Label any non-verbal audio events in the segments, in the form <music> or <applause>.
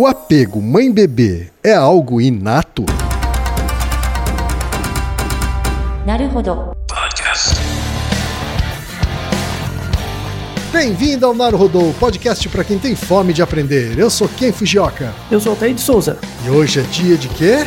O apego mãe-bebê é algo inato? Bem-vindo ao Naruhodô, podcast para quem tem fome de aprender. Eu sou Ken Fujioka. Eu sou o Altair de Souza. E hoje é dia de quê?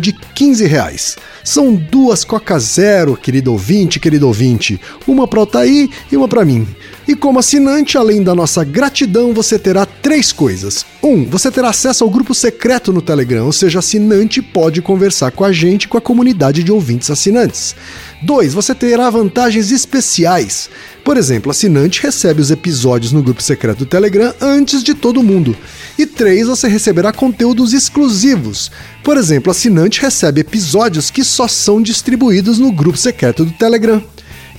de 15 reais. São duas Coca Zero, querido ouvinte, querido ouvinte. Uma para Altair e uma para mim. E como assinante, além da nossa gratidão, você terá três coisas. Um, você terá acesso ao grupo secreto no Telegram, ou seja, assinante pode conversar com a gente com a comunidade de ouvintes assinantes. 2. Você terá vantagens especiais. Por exemplo, assinante recebe os episódios no grupo secreto do Telegram antes de todo mundo. E 3. Você receberá conteúdos exclusivos. Por exemplo, assinante recebe episódios que só são distribuídos no grupo secreto do Telegram.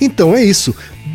Então é isso.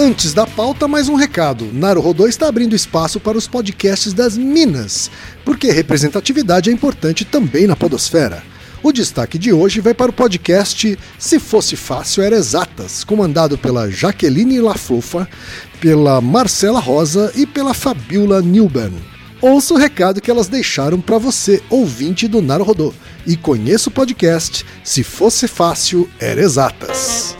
Antes da pauta, mais um recado. Naruhodô está abrindo espaço para os podcasts das Minas, porque representatividade é importante também na podosfera. O destaque de hoje vai para o podcast Se Fosse Fácil Era Exatas, comandado pela Jaqueline Laflufa, pela Marcela Rosa e pela Fabiola Newburn. Ouça o recado que elas deixaram para você, ouvinte do Naruhodô, e conheça o podcast Se Fosse Fácil Era Exatas.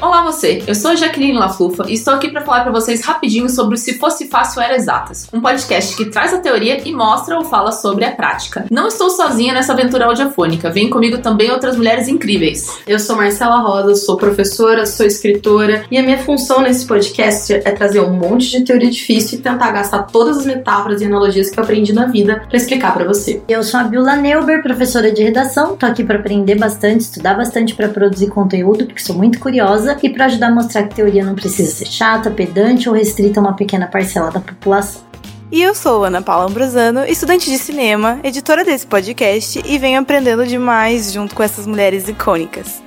Olá você, eu sou a Jaqueline Laflufa e estou aqui para falar para vocês rapidinho sobre o Se Fosse Fácil Era Exatas, um podcast que traz a teoria e mostra ou fala sobre a prática. Não estou sozinha nessa aventura audiofônica, vem comigo também outras mulheres incríveis. Eu sou Marcela Rosa, sou professora, sou escritora e a minha função nesse podcast é trazer um monte de teoria difícil e tentar gastar todas as metáforas e analogias que eu aprendi na vida para explicar para você. Eu sou a Biola Neuber, professora de redação, tô aqui para aprender bastante, estudar bastante para produzir conteúdo, porque sou muito curiosa e para ajudar a mostrar que teoria não precisa ser chata, pedante ou restrita a uma pequena parcela da população. E eu sou Ana Paula Ambrosano, estudante de cinema, editora desse podcast e venho aprendendo demais junto com essas mulheres icônicas.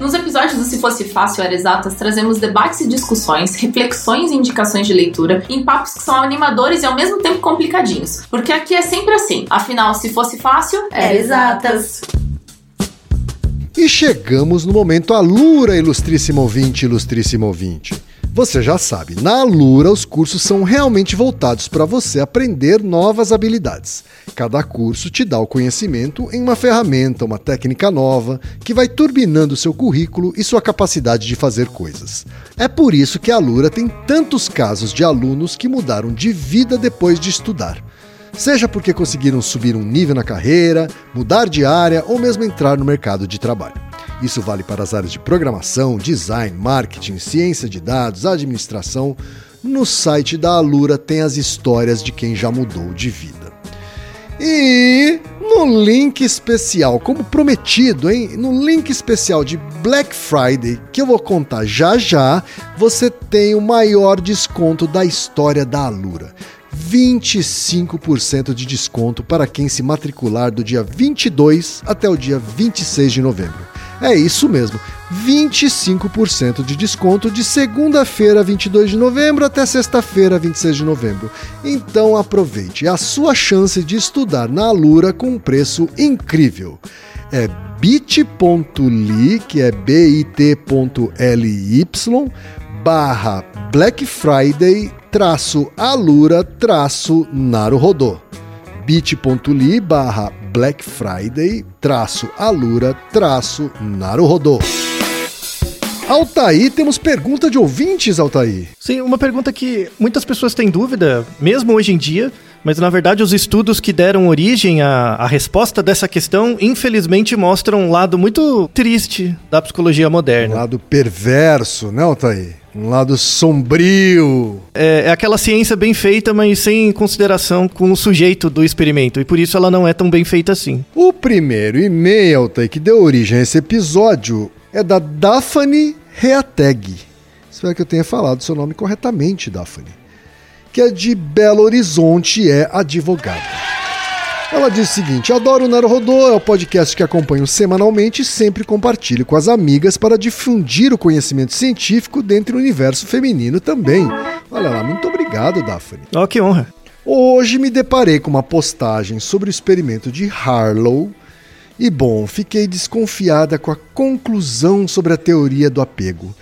Nos episódios do Se Fosse Fácil Era Exatas, trazemos debates e discussões, reflexões e indicações de leitura em papos que são animadores e ao mesmo tempo complicadinhos. Porque aqui é sempre assim. Afinal, se fosse fácil, era exatas. E chegamos no momento Alura, ilustríssimo ouvinte, ilustríssimo ouvinte. Você já sabe, na Alura os cursos são realmente voltados para você aprender novas habilidades. Cada curso te dá o conhecimento em uma ferramenta, uma técnica nova, que vai turbinando seu currículo e sua capacidade de fazer coisas. É por isso que a Alura tem tantos casos de alunos que mudaram de vida depois de estudar seja porque conseguiram subir um nível na carreira, mudar de área ou mesmo entrar no mercado de trabalho. Isso vale para as áreas de programação, design, marketing, ciência de dados, administração. No site da Alura tem as histórias de quem já mudou de vida. E no link especial, como prometido, hein? No link especial de Black Friday, que eu vou contar já já, você tem o maior desconto da história da Alura. 25% de desconto para quem se matricular do dia 22 até o dia 26 de novembro. É isso mesmo, 25% de desconto de segunda-feira, 22 de novembro, até sexta-feira, 26 de novembro. Então aproveite a sua chance de estudar na Alura com um preço incrível. É bit.ly, que é bit.ly, barra Black Friday traço alura traço naruhodô bit.ly barra Black Friday traço alura traço naruhodô Altaí, temos pergunta de ouvintes, Altaí. Sim, uma pergunta que muitas pessoas têm dúvida, mesmo hoje em dia, Mas na verdade, os estudos que deram origem à, à resposta dessa questão, infelizmente, mostram um lado muito triste da psicologia Um moderna. lado perverso, né, Altair? Um lado sombrio. É, é aquela ciência bem feita, mas sem consideração com o sujeito do experimento. E por isso ela não é tão bem feita assim. O primeiro e-mail, que deu origem a esse episódio é da Daphne Reateg. Espero que eu tenha falado seu nome corretamente, Daphne. Que é de Belo Horizonte e é advogada. Ela diz o seguinte: Adoro o Naruhodô, é o podcast que acompanho semanalmente e sempre compartilho com as amigas para difundir o conhecimento científico dentro do universo feminino também. Olha lá, muito obrigado, Daphne. Ó, que honra. Hoje me deparei com uma postagem sobre o experimento de Harlow e, bom, fiquei desconfiada com a conclusão sobre a teoria do apego.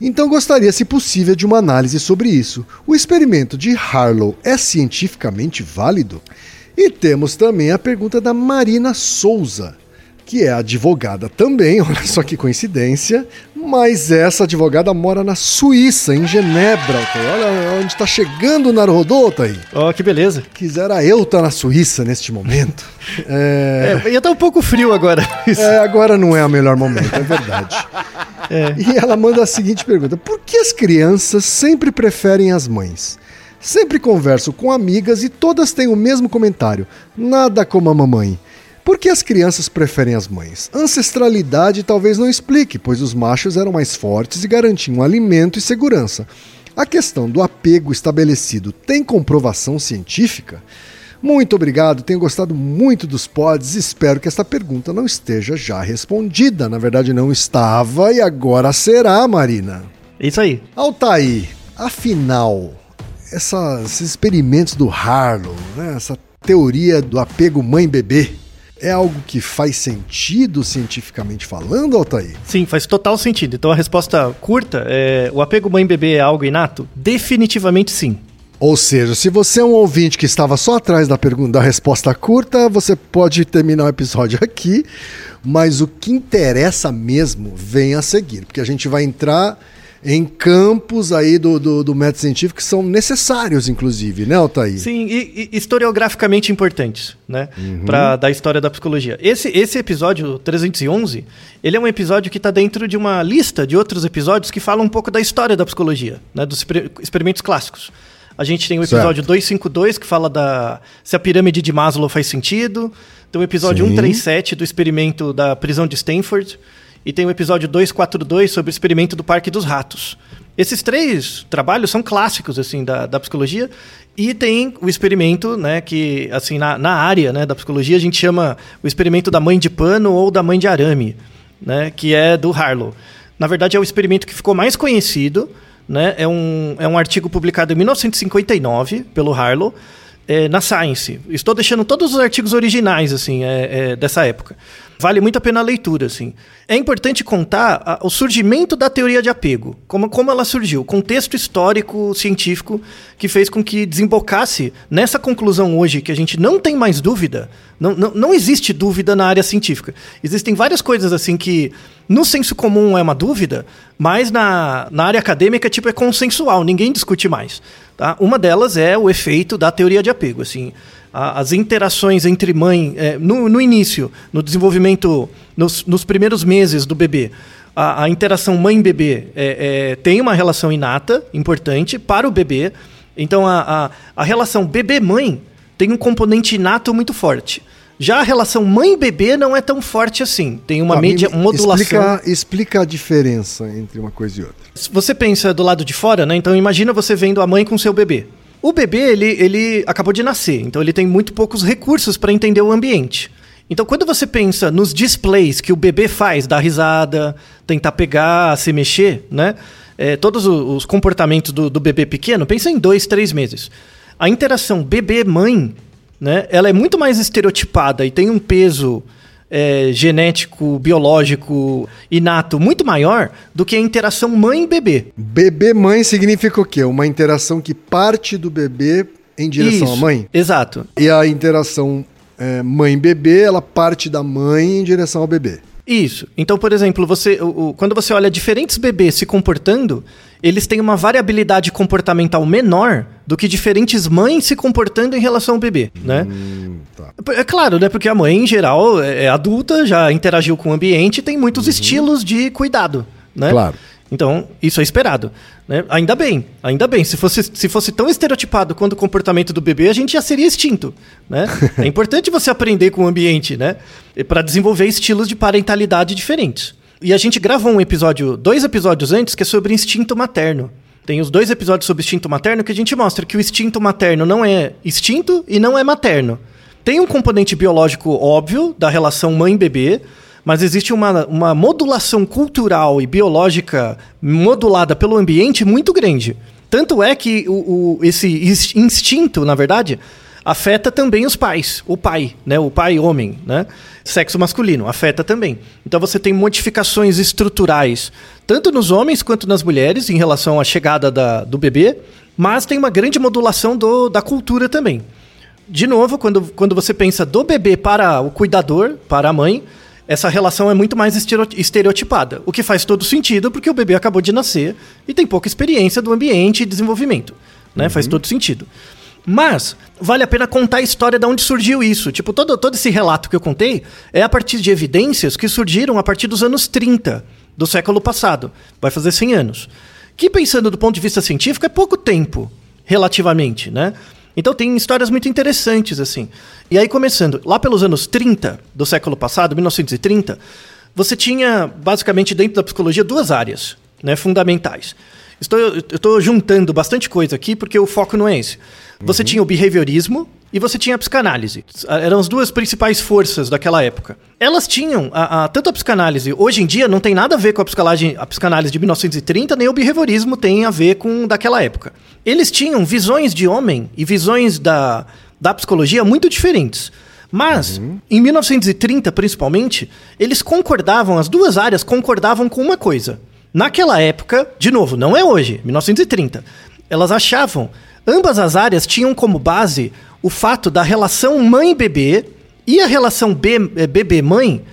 Então gostaria, se possível, de uma análise sobre isso. O experimento de Harlow é cientificamente válido? E temos também a pergunta da Marina Souza, que é advogada também, <laughs> olha só que coincidência, mas essa advogada mora na Suíça, em Genebra. Altair. Olha onde está chegando o Naruhodô, Altair. Ó, que beleza. Quisera eu estar na Suíça neste momento. <laughs> É, É, ia estar um pouco frio agora. <laughs> é, agora não é o melhor momento, é verdade. É. E ela manda a seguinte pergunta: Por que as crianças sempre preferem as mães? Sempre converso com amigas e todas têm o mesmo comentário: nada como a mamãe. Por que as crianças preferem as mães? Ancestralidade talvez não explique, pois os machos eram mais fortes e garantiam alimento e segurança. A questão do apego estabelecido tem comprovação científica? Muito obrigado, tenho gostado muito dos pods e espero que essa pergunta não esteja já respondida. Na verdade, não estava e agora será, Marina. Isso aí. Altair, afinal, essa- esses experimentos do Harlow, né, essa teoria do apego mãe-bebê, é algo que faz sentido cientificamente falando, Altair? Sim, faz total sentido. Então a resposta curta é: o apego mãe-bebê é algo inato? Definitivamente sim. Ou seja, se você é um ouvinte que estava só atrás da pergunta da resposta curta, você pode terminar o episódio <laughs> aqui, mas o que interessa mesmo vem a seguir, porque a gente vai entrar em campos aí do, do, do método científico que são necessários, inclusive, né, Altair? Sim, e, e historiograficamente importantes, né? Pra da história da psicologia. Esse, esse episódio 311, ele é um episódio que está dentro de uma lista de outros episódios que falam um pouco da história da psicologia, né? Dos exper- experimentos clássicos. A gente tem o episódio Certo. 252, que fala da se a pirâmide de Maslow faz sentido. Tem o episódio Sim. 137 do experimento da prisão de Stanford. E tem o episódio 242 sobre o experimento do Parque dos Ratos. Esses três trabalhos são clássicos assim da, da psicologia e tem o experimento, né, que assim na, na área, né, da psicologia a gente chama o experimento da mãe de pano ou da mãe de arame, né, que é do Harlow. Na verdade é o experimento que ficou mais conhecido, né, é um, é um artigo publicado em 1959 pelo Harlow é, na Science. Estou deixando todos os artigos originais assim é, é, dessa época. Vale muito a pena a leitura, assim. É importante contar a- o surgimento da teoria de apego, como, como ela surgiu, o contexto histórico, científico, que fez com que desembocasse nessa conclusão hoje, que a gente não tem mais dúvida, não, não, não existe dúvida na área científica. Existem várias coisas, assim, que no senso comum é uma dúvida, mas na, na área acadêmica, tipo, é consensual, ninguém discute mais. Tá? Uma delas é o efeito da teoria de apego, assim a- as interações entre mãe, é, no, no início, no desenvolvimento, nos, nos primeiros meses do bebê, a, a interação mãe-bebê é, é, tem uma relação inata, importante, para o bebê. Então, a, a, a relação bebê-mãe tem um componente inato muito forte. Já a relação mãe-bebê não é tão forte assim. Tem uma media, me- modulação. Explica, explica a diferença entre uma coisa e outra. Se você pensa do lado de fora, né? Então imagina você vendo a mãe com seu bebê. O bebê, ele, ele acabou de nascer, então ele tem muito poucos recursos para entender o ambiente. Então quando você pensa nos displays que o bebê faz, dar risada, tentar pegar, se mexer, né? É, todos os comportamentos do, do bebê pequeno, pensa em dois, três meses. A interação bebê-mãe, né? Ela é muito mais estereotipada e tem um peso é, genético, biológico, inato muito maior do que a interação mãe-bebê. Bebê-mãe significa o quê? Uma interação que parte do bebê em direção à Isso, mãe? Exato. E a interação é, mãe-bebê, ela parte da mãe em direção ao bebê. Isso. Então, por exemplo, você, o- o- quando você olha diferentes bebês se comportando, eles têm uma variabilidade comportamental menor do que diferentes mães se comportando em relação ao bebê, né? É claro, né? Porque a mãe, em geral, é é adulta, já interagiu com o ambiente, tem muitos estilos de cuidado, né? Claro. Então, isso é esperado. Né? Ainda bem, ainda bem. Se fosse, se fosse tão estereotipado quanto o comportamento do bebê, a gente já seria extinto. Né? <laughs> é importante você aprender com o ambiente, né? Para desenvolver estilos de parentalidade diferentes. E a gente gravou um episódio, dois episódios antes, que é sobre instinto materno. Tem os dois episódios sobre instinto materno que a gente mostra que o instinto materno não é instinto e não é materno. Tem um componente biológico óbvio da relação mãe-bebê, mas existe uma, uma modulação cultural e biológica modulada pelo ambiente muito grande. Tanto é que o, o- esse ins- instinto, na verdade, afeta também os pais. O pai, né? O pai homem, né? Sexo masculino, afeta também. Então você tem modificações estruturais, tanto nos homens quanto nas mulheres, em relação à chegada da, do bebê, mas tem uma grande modulação do, da cultura também. De novo, quando, quando você pensa do bebê para o cuidador, para a mãe, essa relação é muito mais estereotipada. O que faz todo sentido, porque o bebê acabou de nascer e tem pouca experiência do ambiente e desenvolvimento. Né? Faz todo sentido. Mas vale a pena contar a história de onde surgiu isso. Tipo, todo, todo esse relato que eu contei é a partir de evidências que surgiram a partir dos anos 30 do século passado. Vai fazer 100 anos. Que, pensando do ponto de vista científico, é pouco tempo, relativamente, né? Então tem histórias muito interessantes, assim. E aí, começando, lá pelos anos 30 do século passado, 1930, você tinha, basicamente, dentro da psicologia, duas áreas né, fundamentais. Estou, eu estou juntando bastante coisa aqui, porque o foco não é esse. Você tinha o behaviorismo e você tinha a psicanálise. Eram as duas principais forças daquela época. Elas tinham, a, a- tanto a psicanálise, hoje em dia, não tem nada a ver com a psicanálise, a psicanálise de 1930, nem o behaviorismo tem a ver com daquela época. Eles tinham visões de homem e visões da, da psicologia muito diferentes. Mas, em 1930, principalmente, eles concordavam, as duas áreas concordavam com uma coisa. Naquela época, de novo, não é hoje, 1930, elas achavam, ambas as áreas tinham como base o fato da relação mãe-bebê e a relação eh, bebê-mãe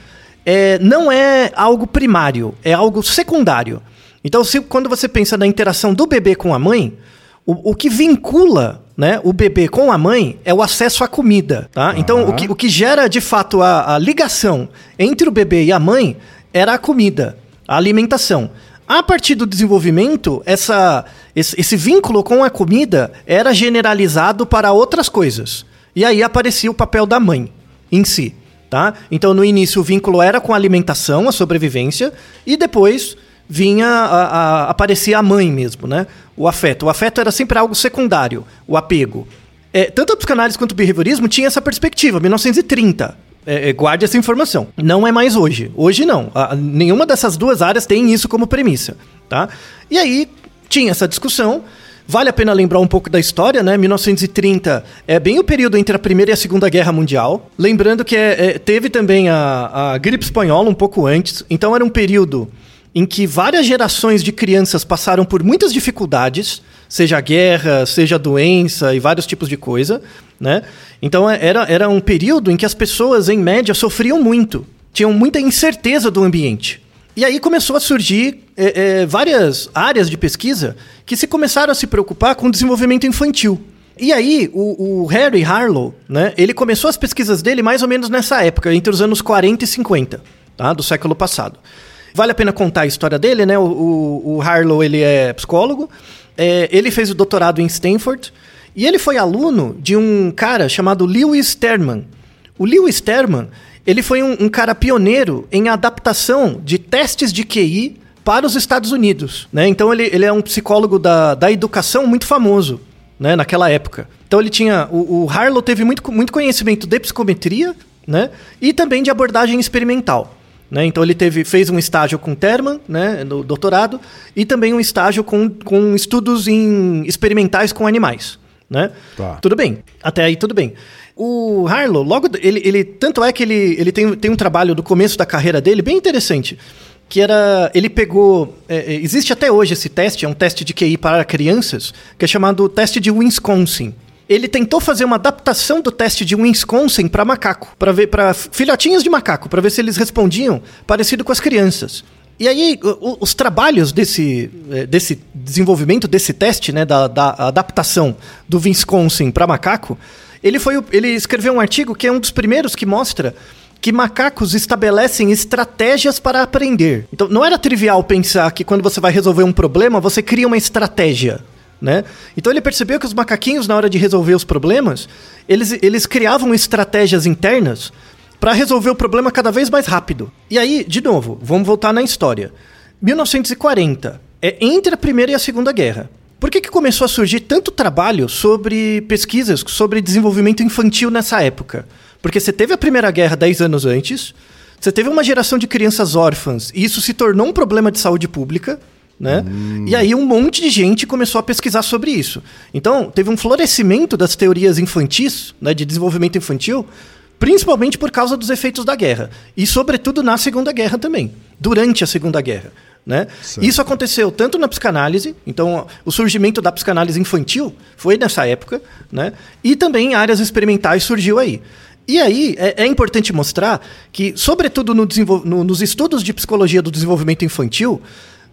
é, não é algo primário, é algo secundário. Então, se, quando você pensa na interação do bebê com a mãe, o, o que vincula né, o bebê com a mãe é o acesso à comida. Tá? Então, o que, o que gera de fato a, a ligação entre o bebê e a mãe era a comida, a alimentação. A partir do desenvolvimento, essa, esse, esse vínculo com a comida era generalizado para outras coisas. E aí aparecia o papel da mãe em si. Tá? Então, no início, o vínculo era com a alimentação, a sobrevivência, e depois vinha a, a- aparecia a mãe mesmo, né? O afeto. O afeto era sempre algo secundário, o apego. É, tanto a psicanálise quanto o behaviorismo tinha essa perspectiva, 1930. É, é, guarde essa informação. Não é mais hoje. Hoje não. A- nenhuma dessas duas áreas tem isso como premissa, tá? E aí tinha essa discussão. Vale a pena lembrar um pouco da história, né? 1930 é bem o período entre a Primeira e a Segunda Guerra Mundial. Lembrando que é- é, teve também a, a gripe espanhola um pouco antes. Então era um período em que várias gerações de crianças passaram por muitas dificuldades, seja guerra, seja doença e vários tipos de coisa, né? Então é- era, era um período em que as pessoas, em média, sofriam muito, tinham muita incerteza do ambiente. E aí começou a surgir é, é, várias áreas de pesquisa que se começaram a se preocupar com o desenvolvimento infantil. E aí, o, o Harry Harlow, né, ele começou as pesquisas dele mais ou menos nessa época, entre os anos 40 e 50, tá, do século passado. Vale a pena contar a história dele, né? O, o, o Harlow, ele é psicólogo, é, ele fez o doutorado em Stanford, e ele foi aluno de um cara chamado Lewis Terman. O Lewis Terman, ele foi um, um cara pioneiro em adaptação de testes de QI para os Estados Unidos, né? Então ele, ele é um psicólogo da, da educação muito famoso, né? Naquela época. Então ele tinha... O, o Harlow teve muito, muito conhecimento de psicometria, né? E também de abordagem experimental. Né? Então ele teve, fez um estágio com Terman, né, no doutorado, e também um estágio com, com estudos em experimentais com animais. Né? Tá. Tudo bem. Até aí tudo bem. O Harlow, logo ele, ele tanto é que ele, ele tem, tem um trabalho do começo da carreira dele bem interessante, que era ele pegou é, é, existe até hoje esse teste, é um teste de QI para crianças, que é chamado teste de Wisconsin ele tentou fazer uma adaptação do teste de Wisconsin para macaco, para ver para filhotinhos de macaco, para ver se eles respondiam parecido com as crianças. E aí, os trabalhos desse, eh, desse desenvolvimento, desse teste, né, da, da adaptação do Wisconsin para macaco, ele, foi, ele escreveu um artigo que é um dos primeiros que mostra que macacos estabelecem estratégias para aprender. Então, não era trivial pensar que quando você vai resolver um problema, você cria uma estratégia. Né? Então ele percebeu que os macaquinhos, na hora de resolver os problemas, eles, eles criavam estratégias internas para resolver o problema cada vez mais rápido. E aí, de novo, vamos voltar na história. 1940 é entre a Primeira e a Segunda Guerra. Por que, que começou a surgir tanto trabalho sobre pesquisas sobre desenvolvimento infantil nessa época? Porque você teve a Primeira Guerra 10 anos antes, você teve uma geração de crianças órfãs, e isso se tornou um problema de saúde pública, né? E aí um monte de gente começou a pesquisar sobre isso. Então, teve um florescimento das teorias infantis, né, de desenvolvimento infantil, principalmente por causa dos efeitos da guerra. E, sobretudo, na Segunda Guerra também, durante a Segunda Guerra. Né? Isso aconteceu tanto na psicanálise, então o surgimento da psicanálise infantil foi nessa época, né? e também em áreas experimentais surgiu aí. E aí é, é importante mostrar que, sobretudo no no- nos estudos de psicologia do desenvolvimento infantil,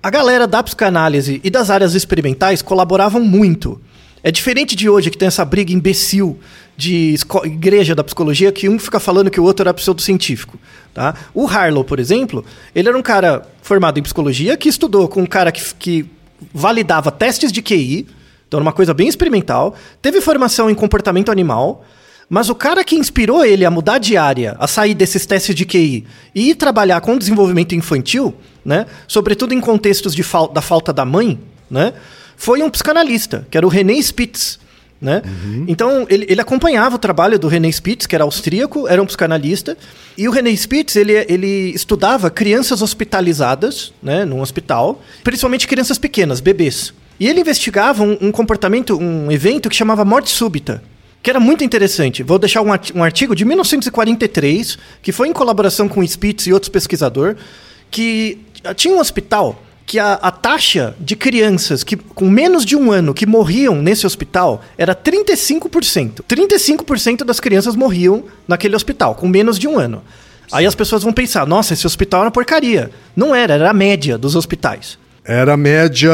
a galera da psicanálise e das áreas experimentais colaboravam muito. É diferente de hoje, que tem essa briga imbecil de igreja da psicologia, que um fica falando que o outro era pseudocientífico. Tá? O Harlow, por exemplo, ele era um cara formado em psicologia que estudou com um cara que, que validava testes de QI, então era uma coisa bem experimental, teve formação em comportamento animal, mas o cara que inspirou ele a mudar de área, a sair desses testes de QI e ir trabalhar com desenvolvimento infantil, né, sobretudo em contextos de fal da falta da mãe, né, foi um psicanalista, que era o René Spitz. Né? Então, ele, ele acompanhava o trabalho do René Spitz, que era austríaco, era um psicanalista, e o René Spitz, ele, ele estudava crianças hospitalizadas, né, num hospital, principalmente crianças pequenas, bebês. E ele investigava um, um comportamento, um evento que chamava morte súbita, que era muito interessante. Vou deixar um, arti- artigo de 1943, que foi em colaboração com o Spitz e outros pesquisadores, que tinha um hospital que a, a taxa de crianças que com menos de um ano que morriam nesse hospital era 35%. 35% das crianças morriam naquele hospital com menos de um ano. Aí as pessoas vão pensar, nossa, esse hospital é uma porcaria. Não era, era a média dos hospitais. Era a média,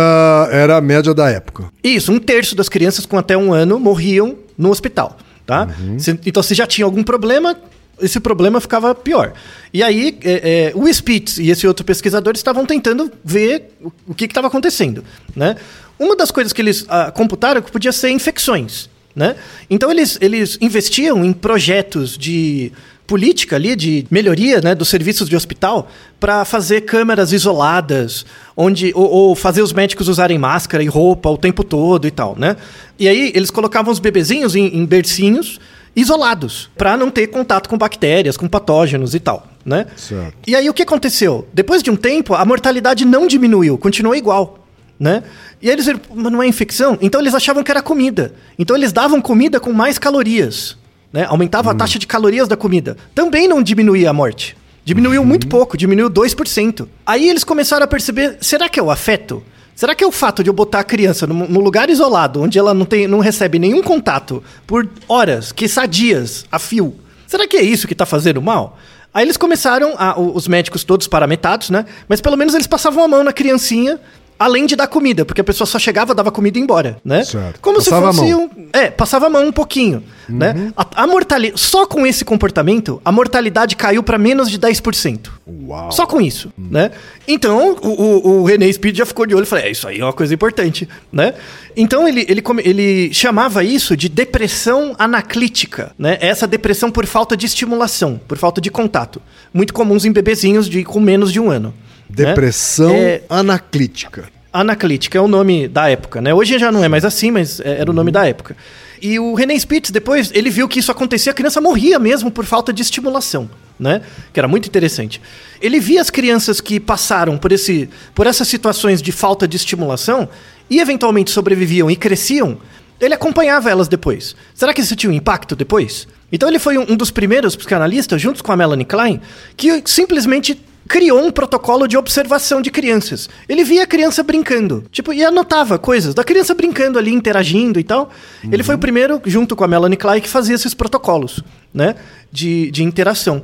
era a média da época. Isso, um terço das crianças com até um ano morriam no hospital, tá? Se- então, se já tinha algum problema, esse problema ficava pior. E aí, é, é, o Spitz e esse outro pesquisador estavam tentando ver o, que estava acontecendo, né? Uma das coisas que eles ah, computaram que podia ser infecções, né? Então, eles, eles investiam em projetos de política ali de melhoria né, dos serviços de hospital para fazer câmeras isoladas, onde ou, ou fazer os médicos usarem máscara e roupa o tempo todo e tal, né? E aí eles colocavam os bebezinhos em, em bercinhos isolados para não ter contato com bactérias, com patógenos e tal, né? Certo. E aí o que aconteceu? Depois de um tempo, a mortalidade não diminuiu, continuou igual, né? E aí eles viram, mas não é infecção? Então eles achavam que era comida. Então eles davam comida com mais calorias, né? Aumentava a taxa de calorias da comida. Também não diminuía a morte. Diminuiu muito pouco, diminuiu 2%. Aí eles começaram a perceber, será que é o afeto? Será que é o fato de eu botar a criança num, lugar isolado, onde ela não, tem, não recebe nenhum contato por horas, que dias a fio? Será que é isso que tá fazendo mal? Aí eles começaram, a- os médicos todos parametados, né? Mas pelo menos eles passavam a mão na criancinha, além de dar comida, porque a pessoa só chegava, dava comida e ia embora, né? Certo. Como Passava se fosse um. É, passava a mão um pouquinho, né? A, a mortalidade. Só com esse comportamento, a mortalidade caiu para menos de 10%. Uau. Só com isso, né? Então, o, o, o René Speed já ficou de olho e falou: é, isso aí é uma coisa importante, né? Então, ele, ele, ele chamava isso de depressão anaclítica, né? Essa depressão por falta de estimulação, por falta de contato. Muito comuns em bebezinhos de, com menos de um ano. Né? Depressão É, anaclítica. Anaclítica é o nome da época, né? Hoje já não é mais assim, mas é- era o nome da época. E o René Spitz, depois, ele viu que isso acontecia, a criança morria mesmo por falta de estimulação, né? Que era muito interessante. Ele via as crianças que passaram por, esse, por essas situações de falta de estimulação e eventualmente sobreviviam e cresciam, ele acompanhava elas depois. Será que isso tinha um impacto depois? Então ele foi um, um dos primeiros psicanalistas, juntos com a Melanie Klein, que simplesmente criou um protocolo de observação de crianças. Ele via a criança brincando, tipo, e anotava coisas da criança brincando ali, interagindo e tal. Ele foi o primeiro, junto com a Melanie Klein, que fazia esses protocolos, né, de, de interação.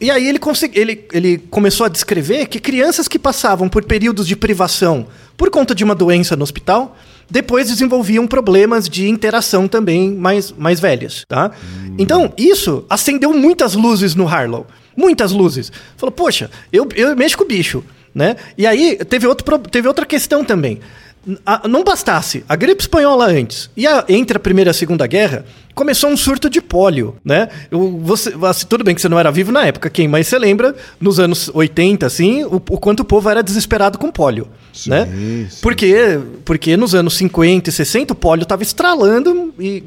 E aí ele, consegui, ele, ele começou a descrever que crianças que passavam por períodos de privação por conta de uma doença no hospital, depois desenvolviam problemas de interação também mais, mais velhas, tá? Então, isso acendeu muitas luzes no Harlow. Muitas luzes. Falou, poxa, eu, eu mexo com o bicho, né? E aí, teve, outro, teve outra questão também. A- não bastasse a gripe espanhola antes e a- entre a primeira e a segunda guerra começou um surto de pólio, né? Eu- você, assim, tudo bem que você não era vivo na época, quem mais você lembra nos anos 80 assim, o, o quanto o povo era desesperado com pólio, né? sim. Porque porque nos anos 50 e 60 o pólio estava estralando e,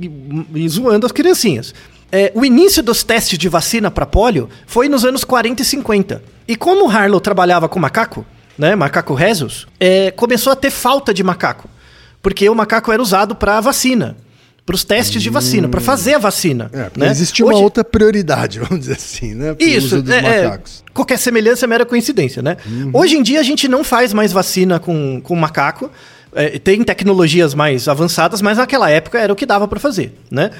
e- e zoando as criancinhas. É, o início dos testes de vacina para pólio foi nos anos 40 e 50. E como o Harlow trabalhava com macaco, né, macaco rhesus, é, começou a ter falta de macaco. Porque o macaco era usado para vacina, para os testes de vacina, para fazer a vacina. É, né? existia uma Hoje- outra prioridade, <laughs> vamos dizer assim, né? pro isso, uso dos é, é, macacos. qualquer semelhança é mera coincidência, né? Hoje em dia a gente não faz mais vacina com, com macaco. É, tem tecnologias mais avançadas, mas naquela época era o que dava pra fazer, né?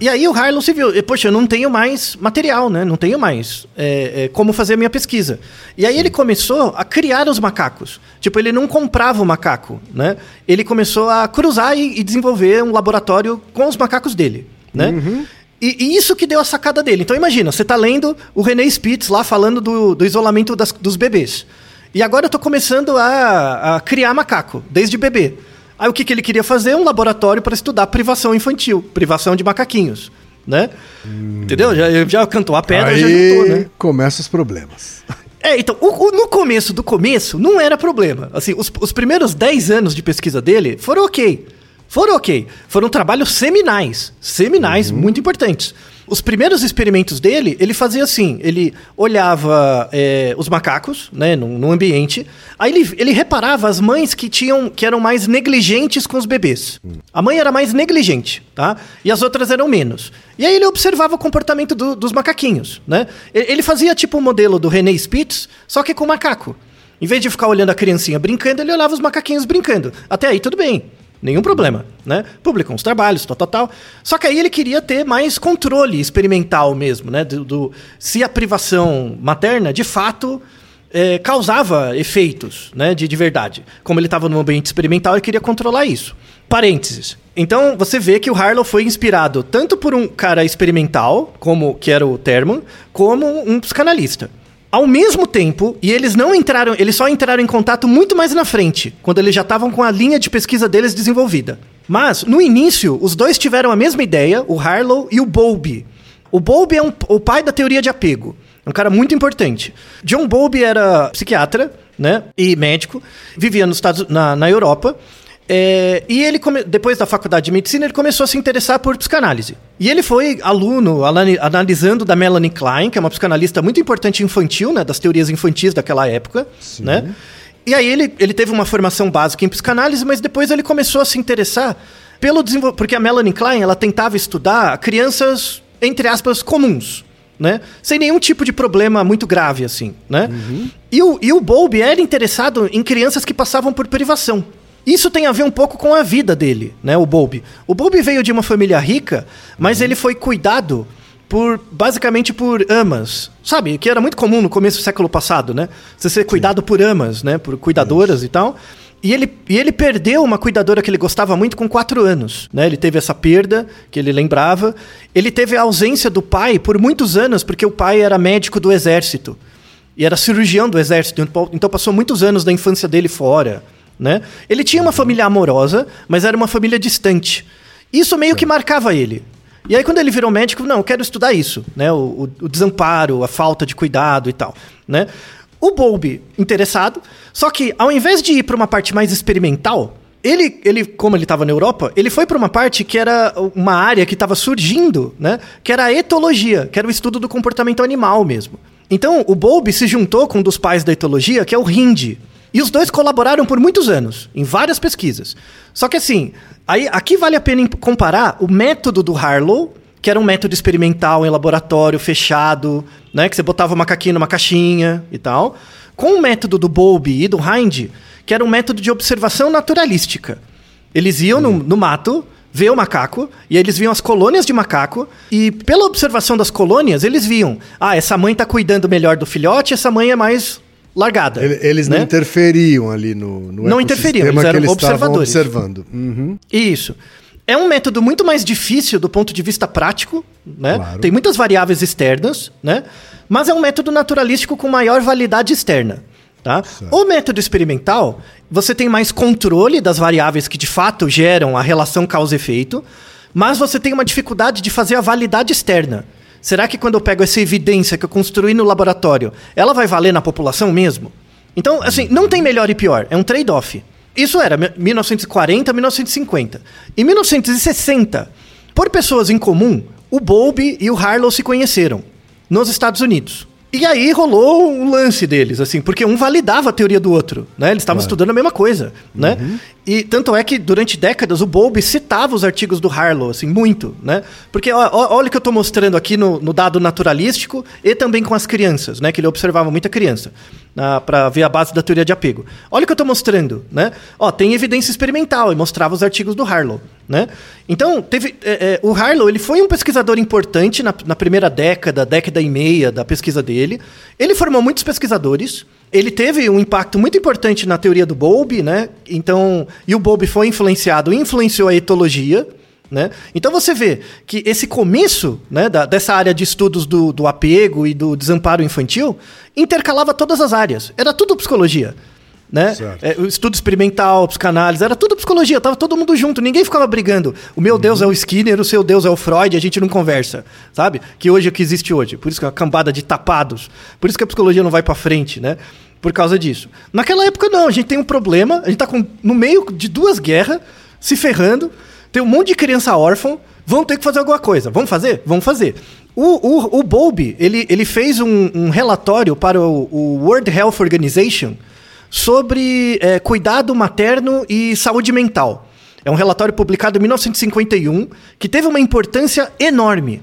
E aí o Harlow se viu, e, poxa, eu não tenho mais material, né? Não tenho mais é, é, como fazer a minha pesquisa. E aí ele começou a criar os macacos. Tipo, ele não comprava o macaco, né? Ele começou a cruzar e, e desenvolver um laboratório com os macacos dele, né? E, e isso que deu a sacada dele. Então imagina, você tá lendo o René Spitz lá falando do, do isolamento das- dos bebês. E agora eu tô começando a, a criar macaco, desde bebê. Aí o que, que ele queria fazer? Um laboratório para estudar privação infantil, privação de macaquinhos, né? Entendeu? Já, já cantou a pedra, já Aí juntou, né? começam os problemas. É, então, o- o- no começo do começo, não era problema. Assim, os, os primeiros 10 anos de pesquisa dele foram ok. Foram ok. Foram trabalhos seminais. Seminais muito importantes. Os primeiros experimentos dele, ele fazia assim: ele olhava é, os macacos, né, no, no ambiente, aí ele, ele reparava as mães que tinham que eram mais negligentes com os bebês. A mãe era mais negligente, tá? E as outras eram menos. E aí ele observava o comportamento do- dos macaquinhos, né? Ele fazia tipo o modelo do René Spitz, só que com macaco. Em vez de ficar olhando a criancinha brincando, ele olhava os macaquinhos brincando. Até aí tudo bem. Nenhum problema, né? Publicou uns trabalhos, tal, tal, tal. Só que aí ele queria ter mais controle experimental mesmo, né? Do, do- se a privação materna, de fato, eh, causava efeitos, né? De, de verdade. Como ele estava no ambiente experimental, ele queria controlar isso. Parênteses. Então, você vê que o Harlow foi inspirado tanto por um cara experimental, como que era o Terman, como um psicanalista. Ao mesmo tempo, e eles não entraram, eles só entraram em contato muito mais na frente, quando eles já estavam com a linha de pesquisa deles desenvolvida. Mas, no início, os dois tiveram a mesma ideia, o Harlow e o Bowlby. O Bowlby é um- o pai da teoria de apego. É um cara muito importante. John Bowlby era psiquiatra, né, e médico, vivia nos Estados, na, na Europa. É, e ele, come- depois da faculdade de medicina, ele começou a se interessar por psicanálise. E ele foi aluno analisando da Melanie Klein, que é uma psicanalista muito importante infantil, né, das teorias infantis daquela época, né? E aí ele, ele teve uma formação básica em psicanálise, mas depois ele começou a se interessar pelo desenvolvimento, porque a Melanie Klein, ela tentava estudar crianças entre aspas comuns, né? Sem nenhum tipo de problema muito grave assim, né? E o e o Bowlby era interessado em crianças que passavam por privação. Isso tem a ver um pouco com a vida dele, né, o Bowlby. O Bowlby veio de uma família rica, mas ele foi cuidado por basicamente por amas, sabe? Que era muito comum no começo do século passado, né? Você ser cuidado por amas, né? Por cuidadoras e tal. E ele, e ele perdeu uma cuidadora que ele gostava muito com quatro anos, né? Ele teve essa perda que ele lembrava. Ele teve a ausência do pai por muitos anos, porque o pai era médico do exército e era cirurgião do exército, então- então passou muitos anos da infância dele fora, né? Ele tinha uma família amorosa, mas era uma família distante. Isso meio que marcava ele. E aí quando ele virou médico, não, eu quero estudar isso, né? O, o- o desamparo, a falta de cuidado e tal, né? O Bowlby, interessado, só que ao invés de ir para uma parte mais experimental, ele, ele como ele estava na Europa, ele foi para uma parte que era uma área que estava surgindo, né? Que era a etologia, que era o estudo do comportamento animal mesmo. Então, o Bowlby se juntou com um dos pais da etologia, que é o Hindi. E os dois colaboraram por muitos anos, em várias pesquisas. Só que assim, aí, aqui vale a pena comparar o método do Harlow, que era um método experimental em laboratório, fechado, né? Que você botava o macaquinho numa caixinha e tal, com o método do Bowlby e do Hind, que era um método de observação naturalística. Eles iam no, no mato, ver o macaco, e eles viam as colônias de macaco, e pela observação das colônias, eles viam: ah, essa mãe tá cuidando melhor do filhote, essa mãe é mais largada. Ele- Eles não né? interferiam ali no, no Não interferiam, eles eram eles observadores. observando. Uhum. Isso. É um método muito mais difícil do ponto de vista prático, né? Claro. Tem muitas variáveis externas, né? Mas é um método naturalístico com maior validade externa, tá? O método experimental, você tem mais controle das variáveis que de fato geram a relação causa-efeito, mas você tem uma dificuldade de fazer a validade externa. Será que quando eu pego essa evidência que eu construí no laboratório, ela vai valer na população mesmo? Então, assim, não tem melhor e pior, é um trade-off. Isso era mi- 1940, 1950. Em 1960, por pessoas em comum, o Bowlby e o Harlow se conheceram nos Estados Unidos. E aí rolou um lance deles, assim, porque um validava a teoria do outro, né? Eles estavam estudando a mesma coisa, né? E tanto é que durante décadas o Bowlby citava os artigos do Harlow, assim, muito, né? Porque ó, ó, olha o que eu estou mostrando aqui no, no dado naturalístico e também com as crianças, né? Que ele observava muita criança para ver a base da teoria de apego. Olha o que eu estou mostrando, né? Ó, tem evidência experimental e mostrava os artigos do Harlow, né? Então teve é, é, o Harlow ele foi um pesquisador importante na, na primeira década, década e meia da pesquisa dele. Ele formou muitos pesquisadores. Ele teve um impacto muito importante na teoria do Bowlby, né? Então, e o Bowlby foi influenciado, influenciou a etologia, né? Então você vê que esse começo né, da- dessa área de estudos do, do apego e do desamparo infantil intercalava todas as áreas. Era tudo psicologia. Né? É, estudo experimental, psicanálise, era tudo psicologia, tava todo mundo junto, ninguém ficava brigando. O meu Deus é o Skinner, o seu Deus é o Freud, a gente não conversa, sabe? Que hoje é o que existe hoje. Por isso que é uma cambada de tapados. Por isso que a psicologia não vai pra frente, né? Por causa disso. Naquela época, não, a gente tem um problema, a gente tá com, no meio de duas guerras, se ferrando, tem um monte de criança órfã, vão ter que fazer alguma coisa. Vamos fazer? Vamos fazer. O, o, o Bowlby, ele, ele fez um, um relatório para o, o World Health Organization sobre é, cuidado materno e saúde mental. É um relatório publicado em 1951 que teve uma importância enorme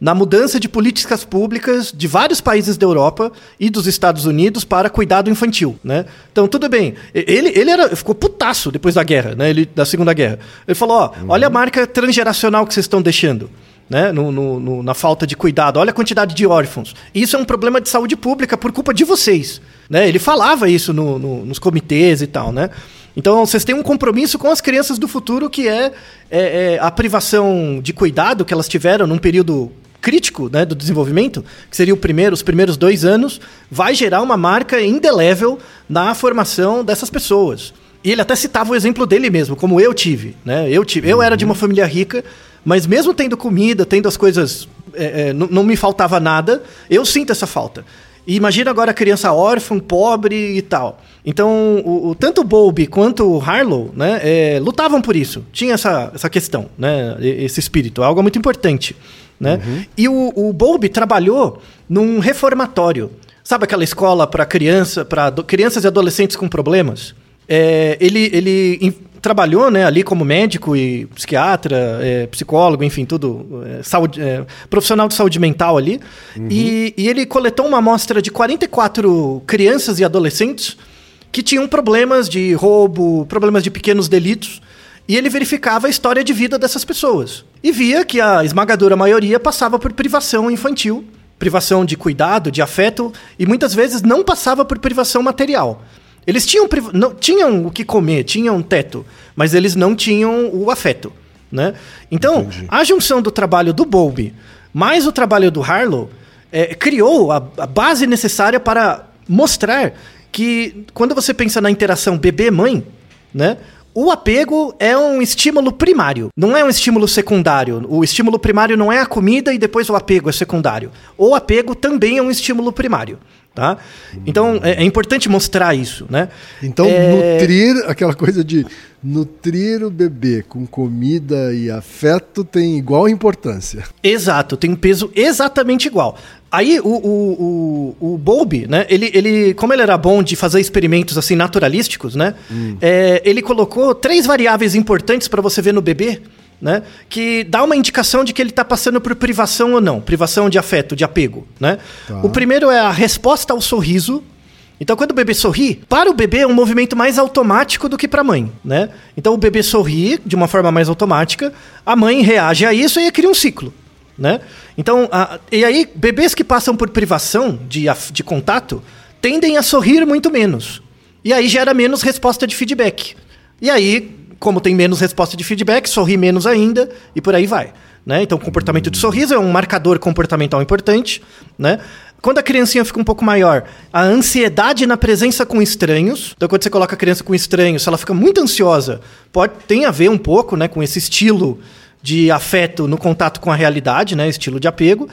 na mudança de políticas públicas de vários países da Europa e dos Estados Unidos para cuidado infantil, né? Então, tudo bem. Ele, ele era, ficou putaço depois da guerra, né? Ele, da Segunda Guerra. Ele falou, ó, olha a marca transgeracional que vocês estão deixando. Né, no- no- no- na falta de cuidado. Olha a quantidade de órfãos. Isso é um problema de saúde pública por culpa de vocês. Né? Ele falava isso no- no- nos comitês e tal. Né? Então, vocês têm um compromisso com as crianças do futuro, que é, é- é a privação de cuidado que elas tiveram num período crítico né, do desenvolvimento, que seria o primeiro, os primeiros dois anos, vai gerar uma marca indelével na formação dessas pessoas. E ele até citava o exemplo dele mesmo, como eu tive. Né? Eu, tive eu era de uma família rica, mas mesmo tendo comida, tendo as coisas. é, é, não, não me faltava nada, eu sinto essa falta. E imagina agora a criança órfã, pobre e tal. Então, o, o- tanto o Bowlby quanto o Harlow né, é, lutavam por isso. Tinha essa, essa questão, né, esse espírito, algo muito importante. Né? E o, o Bowlby trabalhou num reformatório. Sabe aquela escola para criança, para crianças e adolescentes com problemas? É, ele ele trabalhou né, ali como médico e psiquiatra, é, psicólogo, enfim, tudo, é, saúde, é, profissional de saúde mental ali. E, e ele coletou uma amostra de 44 crianças e adolescentes que tinham problemas de roubo, problemas de pequenos delitos. E ele verificava a história de vida dessas pessoas. E via que a esmagadora maioria passava por privação infantil, privação de cuidado, de afeto, e muitas vezes não passava por privação material. Eles tinham, não, tinham o que comer, tinham um teto, mas eles não tinham o afeto. Né? Então, a junção do trabalho do Bowlby mais o trabalho do Harlow é, criou a, a base necessária para mostrar que quando você pensa na interação bebê-mãe, né? O apego é um estímulo primário, não é um estímulo secundário. O estímulo primário não é a comida e depois o apego é secundário. O apego também é um estímulo primário, tá? Então é, é importante mostrar isso, né? Então, É, nutrir, aquela coisa de nutrir o bebê com comida e afeto tem igual importância. Exato, tem um peso exatamente igual. Aí o, o, o, o Bowlby, né? Ele, ele, como ele era bom de fazer experimentos assim naturalísticos, né? é, ele colocou três variáveis importantes para você ver no bebê, né? Que dá uma indicação de que ele está passando por privação ou não, privação de afeto, de apego, né? Tá. O primeiro é a resposta ao sorriso. Então, quando o bebê sorri, para o bebê é um movimento mais automático do que para a mãe, né? Então, o bebê sorri de uma forma mais automática, a mãe reage a isso e cria um ciclo, né? Então, a- e aí, bebês que passam por privação de, de contato tendem a sorrir muito menos. E aí gera menos resposta de feedback. E aí, como tem menos resposta de feedback, sorri menos ainda e por aí vai. Né? Então, o comportamento de sorriso é um marcador comportamental importante. Né? Quando a criancinha fica um pouco maior, a ansiedade na presença com estranhos. Então, quando você coloca a criança com estranhos, se ela fica muito ansiosa, pode tem a ver um pouco né, com esse estilo de afeto no contato com a realidade, né, estilo de apego.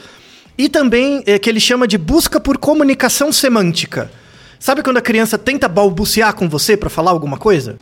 E também é, que ele chama de busca por comunicação semântica. Sabe quando a criança tenta balbuciar com você para falar alguma coisa?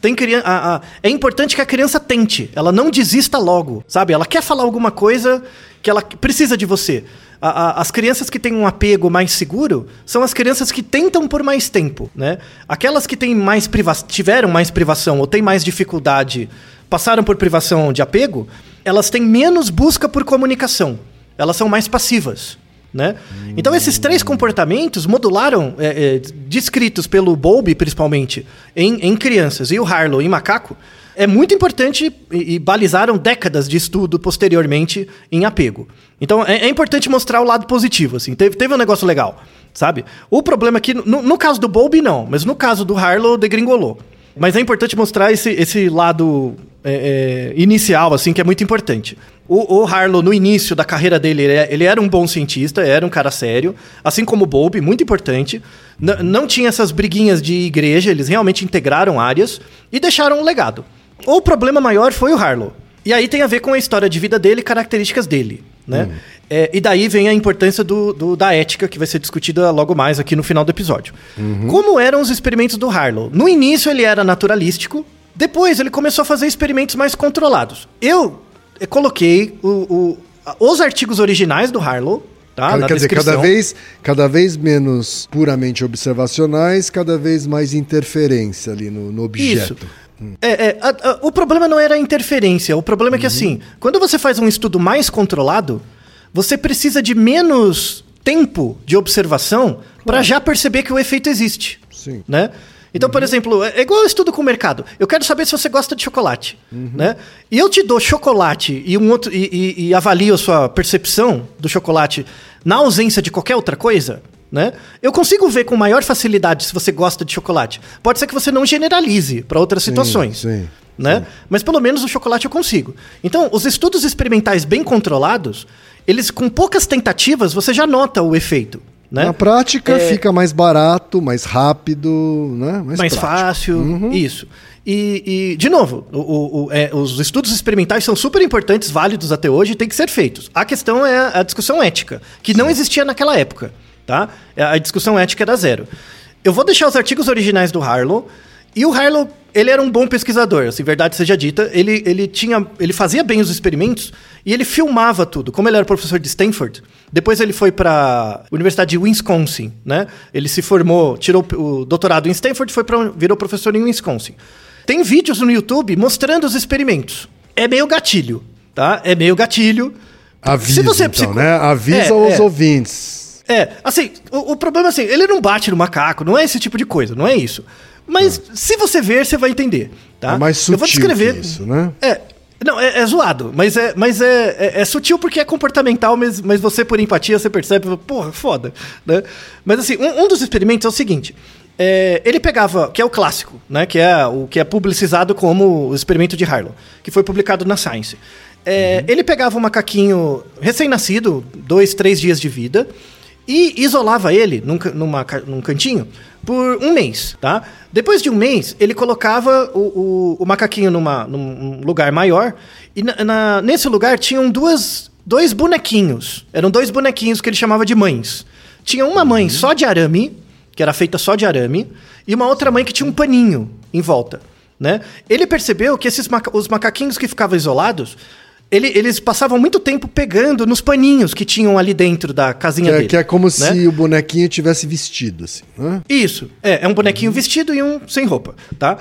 Tem criança, a- a- é importante que a criança tente, ela não desista logo, sabe? Ela quer falar alguma coisa que ela precisa de você. A- a- as crianças que têm um apego mais seguro são as crianças que tentam por mais tempo, né? Aquelas que têm mais priva tiveram mais privação ou têm mais dificuldade, passaram por privação de apego, elas têm menos busca por comunicação. Elas são mais passivas. Né? Então esses três comportamentos modularam, é, é, descritos pelo Bowlby principalmente, em, em crianças, e o Harlow em macaco, é muito importante e, e balizaram décadas de estudo posteriormente em apego. Então é, é importante mostrar o lado positivo, assim, teve, teve um negócio legal, sabe? O problema é que, no, no caso do Bowlby não, mas no caso do Harlow, degringolou. Mas é importante mostrar esse, esse lado é, é, inicial, assim, que é muito importante. O, o Harlow, no início da carreira dele, ele, é- ele era um bom cientista, era um cara sério, assim como o Bowlby, muito importante. N- não tinha essas briguinhas de igreja, eles realmente integraram áreas e deixaram um legado. O problema maior foi o Harlow. E aí tem a ver com a história de vida dele e características dele, né? É, e daí vem a importância do, do- da ética, que vai ser discutida logo mais aqui no final do episódio. Como eram os experimentos do Harlow? No início ele era naturalístico, depois ele começou a fazer experimentos mais controlados. Eu, coloquei o- o- os artigos originais do Harlow, tá? Cada- na quer dizer, cada vez, cada vez menos puramente observacionais, cada vez mais interferência ali no, no objeto. Isso. É, é, a- a- o problema não era a interferência. O problema é Uhum. que, assim, quando você faz um estudo mais controlado, você precisa de menos tempo de observação para já perceber que o efeito existe. Sim. Né? Então, por exemplo, é é igual eu estudo com o mercado. Eu quero saber se você gosta de chocolate. Né? E eu te dou chocolate e, um outro, e, e- e avalio a sua percepção do chocolate na ausência de qualquer outra coisa. Né? Eu consigo ver com maior facilidade se você gosta de chocolate. Pode ser que você não generalize para outras situações. sim, né? Mas pelo menos o chocolate eu consigo. Então, os estudos experimentais bem controlados, eles com poucas tentativas você já nota o efeito. Né? Na prática, fica mais barato, mais rápido, né? Mais, mais fácil, isso. E, e, de novo, o- o- o- é, os estudos experimentais são super importantes, válidos até hoje e têm que ser feitos. A questão é a, a discussão ética, que não existia naquela época, tá? A discussão ética era zero. Eu vou deixar os artigos originais do Harlow, e o Harlow, ele era um bom pesquisador, assim, verdade seja dita, ele, ele, tinha, ele fazia bem os experimentos e ele filmava tudo. Como ele era professor de Stanford, depois ele foi para Universidade de Wisconsin, né? Ele se formou, tirou o doutorado em Stanford, foi virou professor em Wisconsin. Tem vídeos no YouTube mostrando os experimentos. É meio gatilho, tá? É meio gatilho. Avisa, Se você é então, né? Avisa É, os é. ouvintes. É, assim, o, o problema é assim, ele não bate no macaco, não é esse tipo de coisa, não é isso. Mas se você ver, você vai entender, tá? É mais Eu vou sutil descrever. isso, né? É, não, é, é zoado, mas, é, mas é, é, é sutil porque é comportamental, mas, mas você, por empatia, você percebe, porra, foda, né? Mas assim, um, um dos experimentos é o seguinte, é, ele pegava, que é o clássico, né? Que é o que é publicizado como o experimento de Harlow, que foi publicado na Science. É, Ele pegava um macaquinho recém-nascido, dois, três dias de vida, e isolava ele num, numa num cantinho por um mês, tá? Depois de um mês, ele colocava o, o- o macaquinho numa, num lugar maior e na- na- nesse lugar tinham duas, dois bonequinhos. Eram dois bonequinhos que ele chamava de mães. Tinha uma mãe só de arame, que era feita só de arame, e uma outra mãe que tinha um paninho em volta, né? Ele percebeu que esses maca- os macaquinhos que ficavam isolados ele- eles passavam muito tempo pegando nos paninhos que tinham ali dentro da Que casinha é, dele. que é como né? se o bonequinho tivesse vestido, assim, né? Isso. É, é um bonequinho vestido e um sem roupa, tá?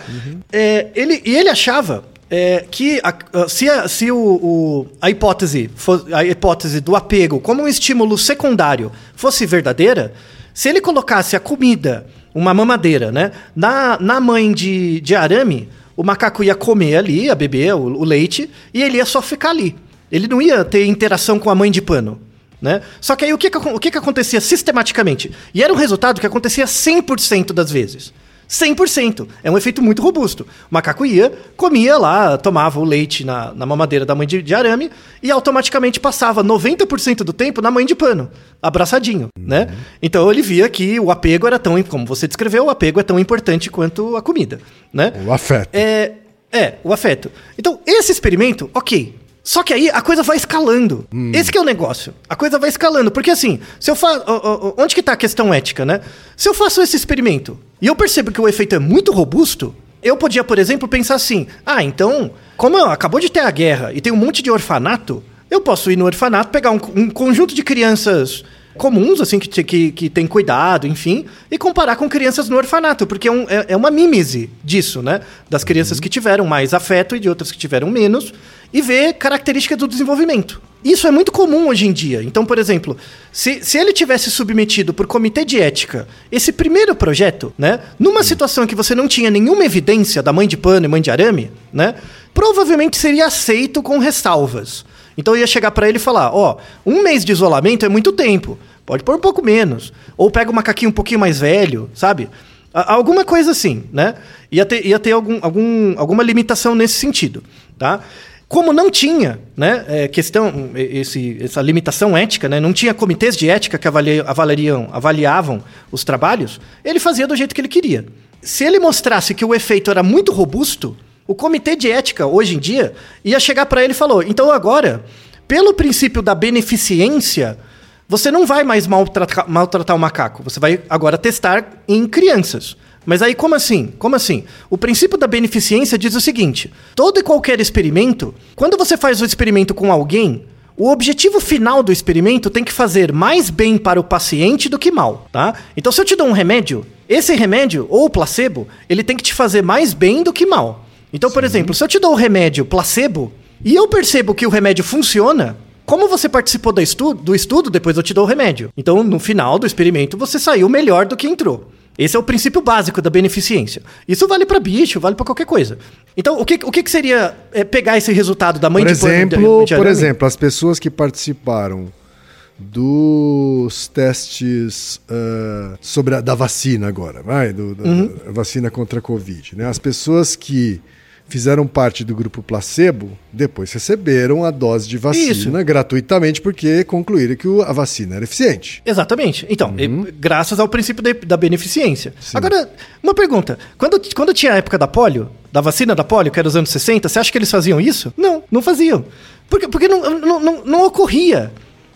É, ele, e ele achava é, que a- se, a, se o, o- a hipótese a hipótese do apego como um estímulo secundário fosse verdadeira, se ele colocasse a comida uma mamadeira, né? Na, na mãe de, de arame, o macaco ia comer ali, ia beber o, o leite, e ele ia só ficar ali. Ele não ia ter interação com a mãe de pano. Né? Só que aí o que, que, o que, que acontecia sistematicamente? E era um resultado que acontecia 100% das vezes. 100%. É um efeito muito robusto. O macaco ia, comia lá, tomava o leite na, na mamadeira da mãe de, de arame e automaticamente passava 90% do tempo na mãe de pano, abraçadinho, né? Então ele via que o apego era tão, como você descreveu, o apego é tão importante quanto a comida, né? O afeto. É, é, o afeto. Então, esse experimento, ok. Só que aí a coisa vai escalando. Esse que é o negócio. A coisa vai escalando. Porque assim, se eu faço. Onde que tá a questão ética, né? Se eu faço esse experimento e eu percebo que o efeito é muito robusto, eu podia, por exemplo, pensar assim: ah, então, como acabou de ter a guerra e tem um monte de orfanato, eu posso ir no orfanato, pegar um, um conjunto de crianças comuns, assim, que, que, que tem cuidado, enfim, e comparar com crianças no orfanato, porque é, um- é- é uma mímese disso, né? Das crianças que tiveram mais afeto e de outras que tiveram menos, e ver características do desenvolvimento. Isso é muito comum hoje em dia. Então, por exemplo, se, se ele tivesse submetido por comitê de ética esse primeiro projeto, né? Numa situação que você não tinha nenhuma evidência da mãe de pano e mãe de arame, né? Provavelmente seria aceito com ressalvas. Então ia chegar pra ele e falar: ó, um mês de isolamento é muito tempo. Pode pôr um pouco menos. Ou pega um macaquinho um pouquinho mais velho, sabe? Alguma coisa assim, né? Ia ter, ia ter algum, algum, alguma limitação nesse sentido, tá? Como não tinha, né, é, questão, esse, essa limitação ética, né, não tinha comitês de ética que avalia- avaliariam, avaliavam os trabalhos, ele fazia do jeito que ele queria. Se ele mostrasse que o efeito era muito robusto, o comitê de ética, hoje em dia, ia chegar para ele e falou: então agora, pelo princípio da beneficência, você não vai mais maltratar, maltratar o macaco. Você vai agora testar em crianças. Mas aí, como assim? Como assim? O princípio da beneficência diz o seguinte: todo e qualquer experimento, quando você faz o experimento com alguém, o objetivo final do experimento tem que fazer mais bem para o paciente do que mal, tá? Então, se eu te dou um remédio, esse remédio, ou o placebo, ele tem que te fazer mais bem do que mal. Então, por exemplo, se eu te dou o remédio placebo e eu percebo que o remédio funciona, como você participou do estudo, do estudo, depois eu te dou o remédio. Então, no final do experimento, você saiu melhor do que entrou. Esse é o princípio básico da beneficência. Isso vale para bicho, vale para qualquer coisa. Então, o que, o que, que seria é, pegar esse resultado da mãe Por de exemplo, de- de por exemplo, as pessoas que participaram dos testes ah, sobre a, da vacina agora, vai, do, da, Uhum. vacina contra a Covid, né? As pessoas que fizeram parte do grupo placebo, depois receberam a dose de vacina Isso. gratuitamente porque concluíram que o- a vacina era eficiente. Exatamente. Então, Uhum. e- graças ao princípio de- da beneficência. Agora, uma pergunta. Quando, quando tinha a época da polio, da vacina da polio, que era os anos 60, você acha que eles faziam isso? Não, não faziam. Porque, porque não, não, não, não ocorria.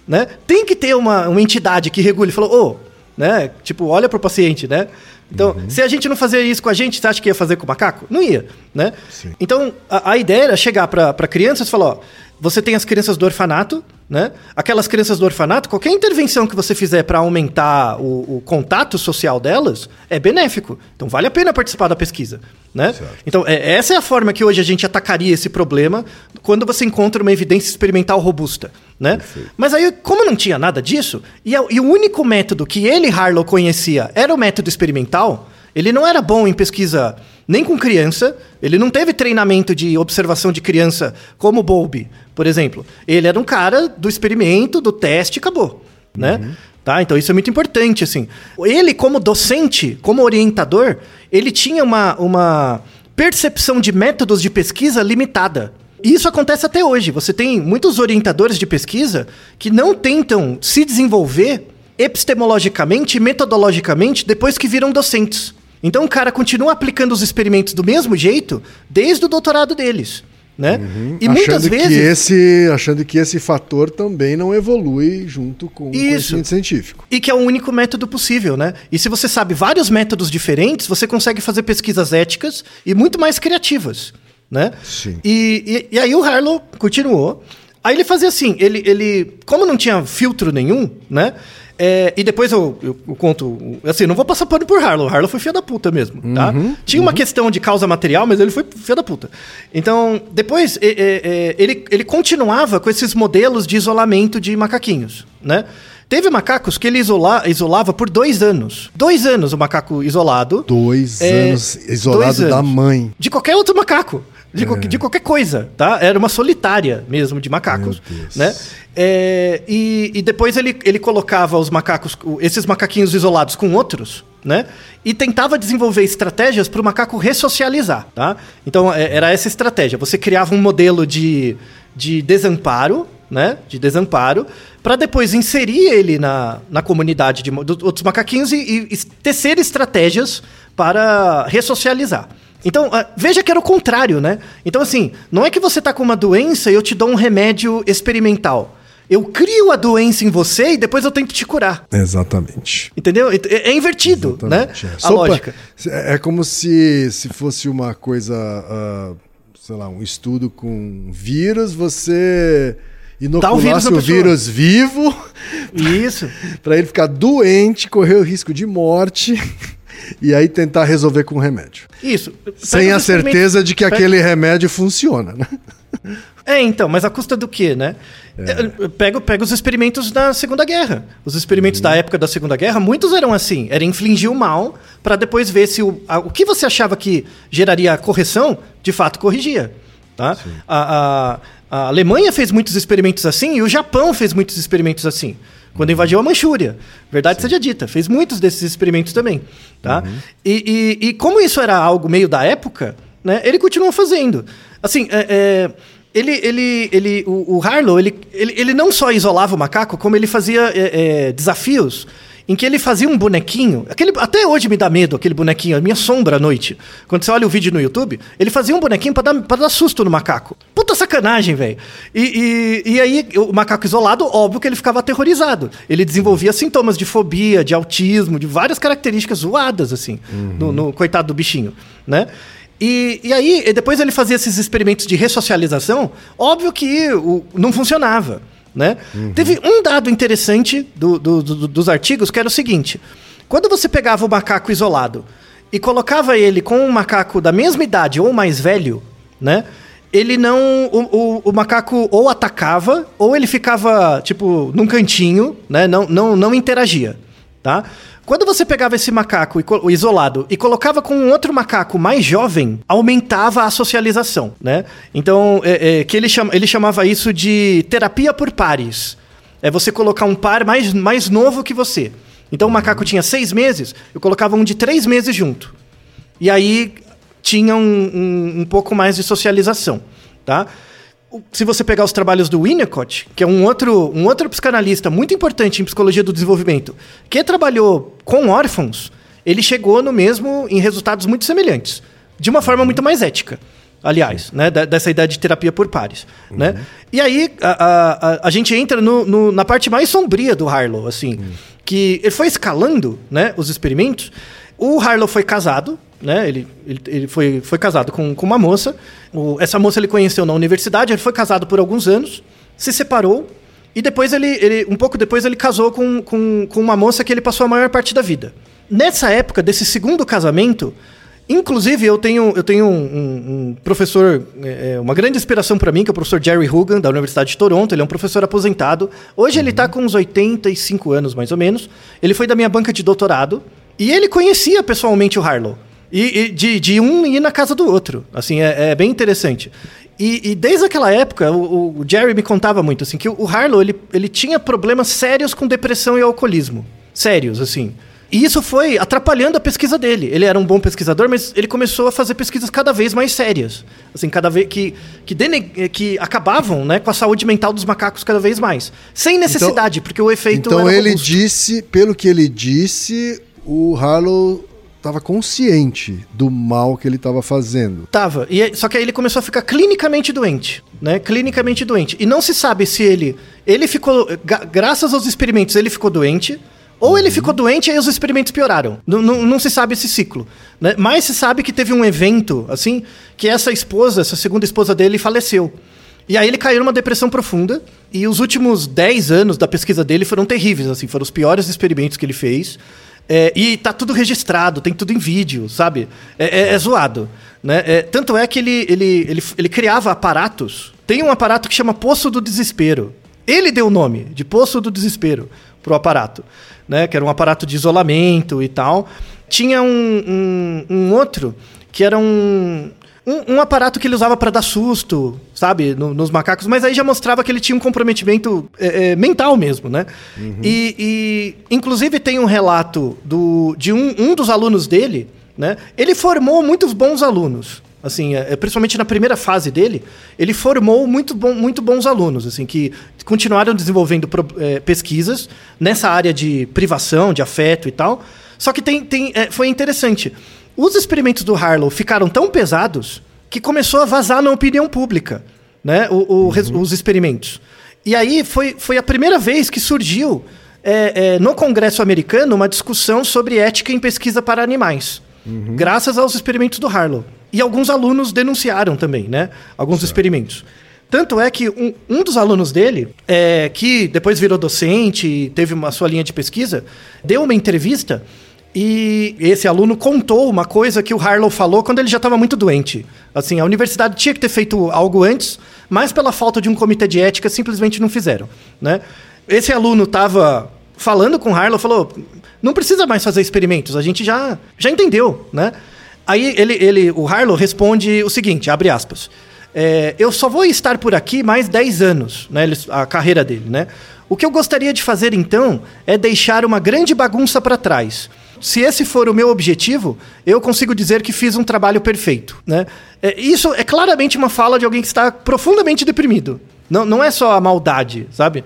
Né? Tem que ter uma, uma entidade que regule. Falou, ô, né? Tipo, olha pro paciente, né? Então, se a gente não fazer isso com a gente, você acha que ia fazer com o macaco? Não ia, né? Sim. Então, a, a ideia era chegar para crianças e falar, ó, você tem as crianças do orfanato, né? Aquelas crianças do orfanato, qualquer intervenção que você fizer para aumentar o, o contato social delas é benéfico. Então, vale a pena participar da pesquisa, né? Então, é- essa é a forma que hoje a gente atacaria esse problema quando você encontra uma evidência experimental robusta, né? Mas aí, como não tinha nada disso, e, e o único método que ele, Harlow, conhecia era o método experimental, ele não era bom em pesquisa nem com criança, ele não teve treinamento de observação de criança como o Bowlby, por exemplo. Ele era um cara do experimento, do teste e acabou, né? Tá? Então isso é muito importante, assim. Ele, como docente, como orientador, ele tinha uma, uma percepção de métodos de pesquisa limitada. E isso acontece até hoje. Você tem muitos orientadores de pesquisa que não tentam se desenvolver epistemologicamente e metodologicamente depois que viram docentes. Então o cara continua aplicando os experimentos do mesmo jeito desde o doutorado deles. Né? E muitas achando vezes. que esse achando que esse fator também não evolui junto com o Isso. conhecimento científico. E que é o único método possível, né? E se você sabe vários métodos diferentes, você consegue fazer pesquisas éticas e muito mais criativas, né? Sim. E, e, e aí o Harlow continuou. Aí ele fazia assim, ele, ele como não tinha filtro nenhum, né? É, e depois eu, eu, eu conto, assim, não vou passar pano por Harlow. Harlow foi filho da puta mesmo, tá? Tinha uma questão de causa material, mas ele foi filho da puta. Então, depois, é, é, é, ele, ele continuava com esses modelos de isolamento de macaquinhos, né? Teve macacos que ele isola, isolava por dois anos. Dois anos o macaco isolado. Dois É, anos isolado dois da anos. mãe. De qualquer outro macaco. De, qualquer- de qualquer coisa, tá? Era uma solitária mesmo de macacos, né? É, e, e depois ele, ele colocava os macacos, esses macaquinhos isolados com outros, né? E tentava desenvolver estratégias para o macaco ressocializar, tá? Então é, era essa estratégia. Você criava um modelo de, de desamparo, né? De desamparo, para depois inserir ele na, na comunidade de dos outros macaquinhos e, e, e tecer estratégias para ressocializar. Então, ah, veja que era o contrário, né? Então, assim, não é que você tá com uma doença e eu te dou um remédio experimental. Eu crio a doença em você e depois eu tento te curar. Exatamente. Entendeu? É, é invertido, Exatamente, né? é. A Só pra- lógica. É como se, se fosse uma coisa, ah, sei lá, um estudo com vírus, você Dá o vírus inoculasse o vírus vivo Isso. <laughs> para ele ficar doente, correr o risco de morte e aí tentar resolver com remédio. Isso. Sem a certeza de que pega- aquele remédio funciona, né? É, então, mas a custa do quê, né? É, Pega, pega os experimentos da Segunda Guerra. Os experimentos da época da Segunda Guerra, muitos eram assim. Era infligir o mal para depois ver se o, a- o que você achava que geraria correção, de fato corrigia. Tá? A, a- a Alemanha fez muitos experimentos assim e o Japão fez muitos experimentos assim. Quando invadiu a Manchúria. Verdade seja dita, fez muitos desses experimentos também. Tá? E, e- e como isso era algo meio da época, né, ele continuou fazendo. Assim, é- é, ele, ele, ele, o, o Harlow, ele, ele, ele não só isolava o macaco, como ele fazia é, é, desafios em que ele fazia um bonequinho. Aquele, até hoje me dá medo aquele bonequinho, a minha sombra à noite. Quando você olha o vídeo no YouTube, ele fazia um bonequinho pra dar, pra dar susto no macaco. Puta sacanagem, velho. E, e, e aí, o macaco isolado, óbvio que ele ficava aterrorizado. Ele desenvolvia sintomas de fobia, de autismo, de várias características zoadas, assim, no, no coitado do bichinho, né? E, e aí, depois ele fazia esses experimentos de ressocialização, óbvio que o, não funcionava. Né? Teve um dado interessante do- do- do- dos artigos que era o seguinte: quando você pegava o macaco isolado e colocava ele com um macaco da mesma idade ou mais velho, né? Ele não. O, o- o macaco ou atacava, ou ele ficava, tipo, num cantinho, né? Não, não, não interagia. Tá? Quando você pegava esse macaco isolado e colocava com um outro macaco mais jovem, aumentava a socialização, né? Então, é, é, que ele, chama, ele chamava isso de terapia por pares. É você colocar um par mais, mais novo que você. Então, o macaco tinha seis meses, eu colocava um de três meses junto. E aí tinha um, um, um pouco mais de socialização, tá? Se você pegar os trabalhos do Winnicott, que é um outro, um outro psicanalista muito importante em psicologia do desenvolvimento, que trabalhou com órfãos, ele chegou no mesmo em resultados muito semelhantes, de uma forma muito mais ética. Aliás, né, da- dessa ideia de terapia por pares, né? E aí a, a, a, gente entra no, no- na parte mais sombria do Harlow, assim, que ele foi escalando, né, os experimentos. O Harlow foi casado, né? Ele, ele, ele foi, foi casado com, com uma moça. O- essa moça ele conheceu na universidade, ele foi casado por alguns anos, se separou, e depois ele, ele um pouco depois, ele casou com, com, com uma moça que ele passou a maior parte da vida. Nessa época, desse segundo casamento, inclusive eu tenho, eu tenho um, um- um professor, é, é, uma grande inspiração para mim, que é o professor Jerry Hugan, da Universidade de Toronto. Ele é um professor aposentado. Hoje ele está com uns 85 anos, mais ou menos. Ele foi da minha banca de doutorado. E ele conhecia pessoalmente o Harlow. E, e de, de um ir na casa do outro. Assim, é, é bem interessante. E, e desde aquela época, o, o Jerry me contava muito, assim, que o Harlow, ele, ele tinha problemas sérios com depressão e alcoolismo. Sérios, assim. E isso foi atrapalhando a pesquisa dele. Ele era um bom pesquisador, mas ele começou a fazer pesquisas cada vez mais sérias. Assim, cada vez que, que, dene- que acabavam né, com a saúde mental dos macacos cada vez mais. Sem necessidade, porque o efeito Então ele robusto. disse, pelo que ele disse, o Harlow estava consciente do mal que ele estava fazendo. Tava. E, só que aí ele começou a ficar clinicamente doente, né? Clinicamente doente. E não se sabe se ele. Ele ficou. graças aos experimentos, ele ficou doente. Ou ele ficou doente e os experimentos pioraram. Não, não, não se sabe esse ciclo. Né? Mas se sabe que teve um evento, assim, que essa esposa, essa segunda esposa dele, faleceu. E aí ele caiu numa depressão profunda. E os últimos 10 anos da pesquisa dele foram terríveis, assim, foram os piores experimentos que ele fez. É, e tá tudo registrado, tem tudo em vídeo, sabe? É, é- é zoado. Né? É, tanto é que ele, ele, ele, ele criava aparatos. Tem um aparato que chama Poço do Desespero. Ele deu o nome de Poço do Desespero. pro aparato, né? Que era um aparato de isolamento e tal. Tinha um, um, um outro que era um, um, um aparato que ele usava para dar susto, sabe, no- nos macacos, mas aí já mostrava que ele tinha um comprometimento é, é, mental mesmo, né? E, e, inclusive, tem um relato do, de um, um dos alunos dele, né? Ele formou muitos bons alunos. Assim, é, principalmente na primeira fase dele, ele formou muito, bom, muito bons alunos, assim, que continuaram desenvolvendo é, pesquisas nessa área de privação, de afeto e tal. Só que tem, tem, é, foi interessante. Os experimentos do Harlow ficaram tão pesados que começou a vazar na opinião pública, né? o- o res- os experimentos. E aí foi, foi a primeira vez que surgiu é, é, no Congresso americano uma discussão sobre ética em pesquisa para animais, graças aos experimentos do Harlow. E alguns alunos denunciaram também, né? Alguns experimentos. Tanto é que um, um dos alunos dele, é, que depois virou docente e teve uma sua linha de pesquisa, deu uma entrevista e esse aluno contou uma coisa que o Harlow falou quando ele já estava muito doente. Assim, a universidade tinha que ter feito algo antes, mas pela falta de um comitê de ética simplesmente não fizeram, né? Esse aluno estava falando com o Harlow, falou: "Não precisa mais fazer experimentos, a gente já já entendeu, né?" Aí ele, ele o Harlow responde o seguinte, abre aspas: é, eu só vou estar por aqui mais 10 anos, né, a carreira dele, né? O que eu gostaria de fazer então é deixar uma grande bagunça para trás. Se esse for o meu objetivo, eu consigo dizer que fiz um trabalho perfeito, né? É, isso é claramente uma fala de alguém que está profundamente deprimido. Não, não é só a maldade, sabe?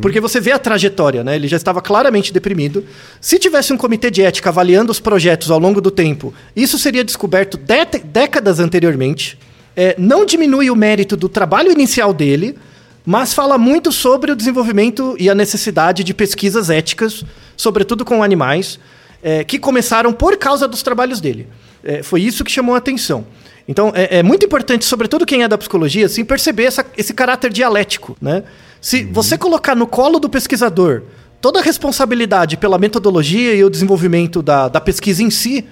Porque você vê a trajetória, né? Ele já estava claramente deprimido. Se tivesse um comitê de ética avaliando os projetos ao longo do tempo, isso seria descoberto dé- décadas anteriormente. É, não diminui o mérito do trabalho inicial dele, mas fala muito sobre o desenvolvimento e a necessidade de pesquisas éticas, sobretudo com animais, é, que começaram por causa dos trabalhos dele. É, foi isso que chamou a atenção. Então, é, é muito importante, sobretudo quem é da psicologia, assim, perceber essa- esse caráter dialético. Né? Se você colocar no colo do pesquisador toda a responsabilidade pela metodologia e o desenvolvimento da, da pesquisa em si,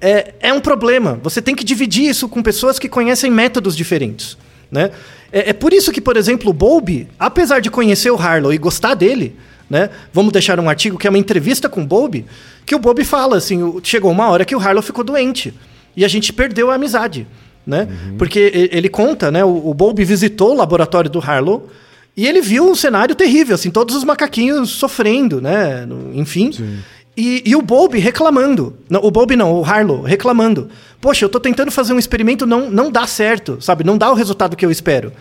é, é um problema. Você tem que dividir isso com pessoas que conhecem métodos diferentes. Né? É, é por isso que, por exemplo, o Bowlby, apesar de conhecer o Harlow e gostar dele, né? Vamos deixar um artigo que é uma entrevista com o Bowlby, que o Bowlby fala assim, chegou uma hora que o Harlow ficou doente e a gente perdeu a amizade, né? Porque e- ele conta, né? O, o Bowlby visitou o laboratório do Harlow e ele viu um cenário terrível, assim, todos os macaquinhos sofrendo, né? Enfim. E, e o Bowlby reclamando. Não, o Bowlby não, o Harlow reclamando. Poxa, eu tô tentando fazer um experimento, não, não dá certo, sabe? Não dá o resultado que eu espero.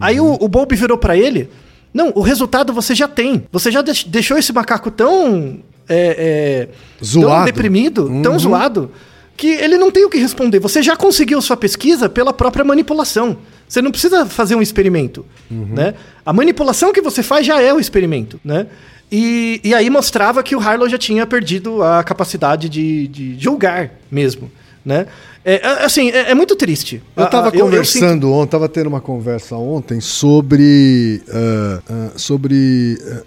Aí o, o Bowlby virou pra ele. Não, o resultado você já tem. Você já deix- deixou esse macaco tão... é, é, Tão Zoado. deprimido, tão Uhum. zoado, que ele não tem o que responder. Você já conseguiu sua pesquisa pela própria manipulação. Você não precisa fazer um experimento, né? A manipulação que você faz já é o experimento, né? E, e aí mostrava que o Harlow já tinha perdido a capacidade de, de julgar mesmo, né? É, é, assim, é, é muito triste. Eu Ah, estava ah, eu- eu conversando ontem, estava tendo uma conversa ontem sobre. ah, ah, sobre. ah,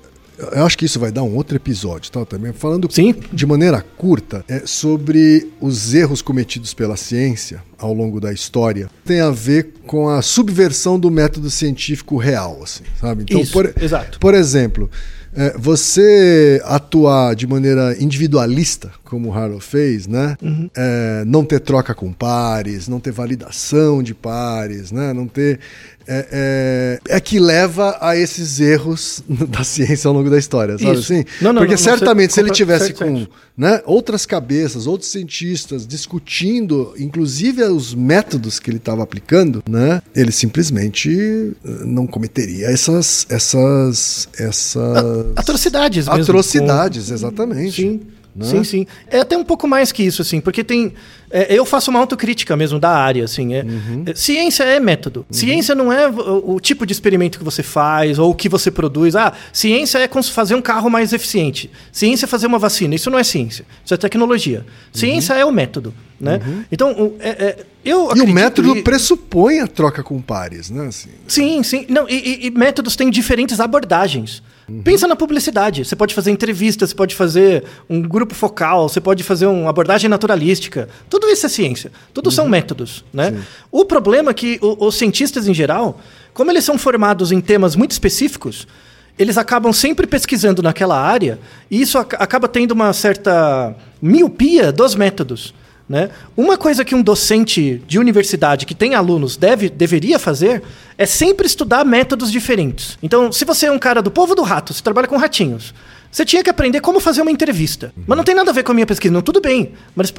eu acho que isso vai dar um outro episódio, tá? Também falando Sim. de maneira curta é, sobre os erros cometidos pela ciência ao longo da história. Tem a ver com a subversão do método científico real, assim, sabe? Então, Isso, por, exato. por exemplo, é, você atuar de maneira individualista, como o Harlow fez, né? Uhum. É, não ter troca com pares, não ter validação de pares, né? Não ter. É, é, é que leva a esses erros <laughs> da ciência ao longo da história, sabe Isso. assim? Não, não, Porque não, certamente se ele tivesse com né, outras cabeças, outros cientistas discutindo, inclusive os métodos que ele estava aplicando, né, ele simplesmente eh, não cometeria essas essas essas Atrocidades mesmo. atrocidades, exatamente. Sim. Né? Sim, sim. É até um pouco mais que isso, assim, porque tem. É, eu faço uma autocrítica mesmo da área, assim. É, Uhum. é, ciência é método. Ciência não é o, o tipo de experimento que você faz ou o que você produz. Ah, ciência é fazer um carro mais eficiente. Ciência é fazer uma vacina. Isso não é ciência. Isso é tecnologia. Ciência é o método, né? Então, o- é- é, eu Uhum. E o método e- pressupõe a troca com pares, né? Assim, Sim, sim. Não, e, e- e métodos têm diferentes abordagens. Pensa na publicidade. Você pode fazer entrevista, você pode fazer um grupo focal, você pode fazer uma abordagem naturalística. Tudo isso é ciência. Tudo são métodos, né? O problema é que o- os cientistas em geral, como eles são formados em temas muito específicos, eles acabam sempre pesquisando naquela área e isso ac- acaba tendo uma certa miopia dos métodos. Né? Uma coisa que um docente de universidade que tem alunos deve, deveria fazer é sempre estudar métodos diferentes. Então, se você é um cara do povo do rato, você trabalha com ratinhos, você tinha que aprender como fazer uma entrevista. Mas não tem nada a ver com a minha pesquisa. Não, tudo bem. Mas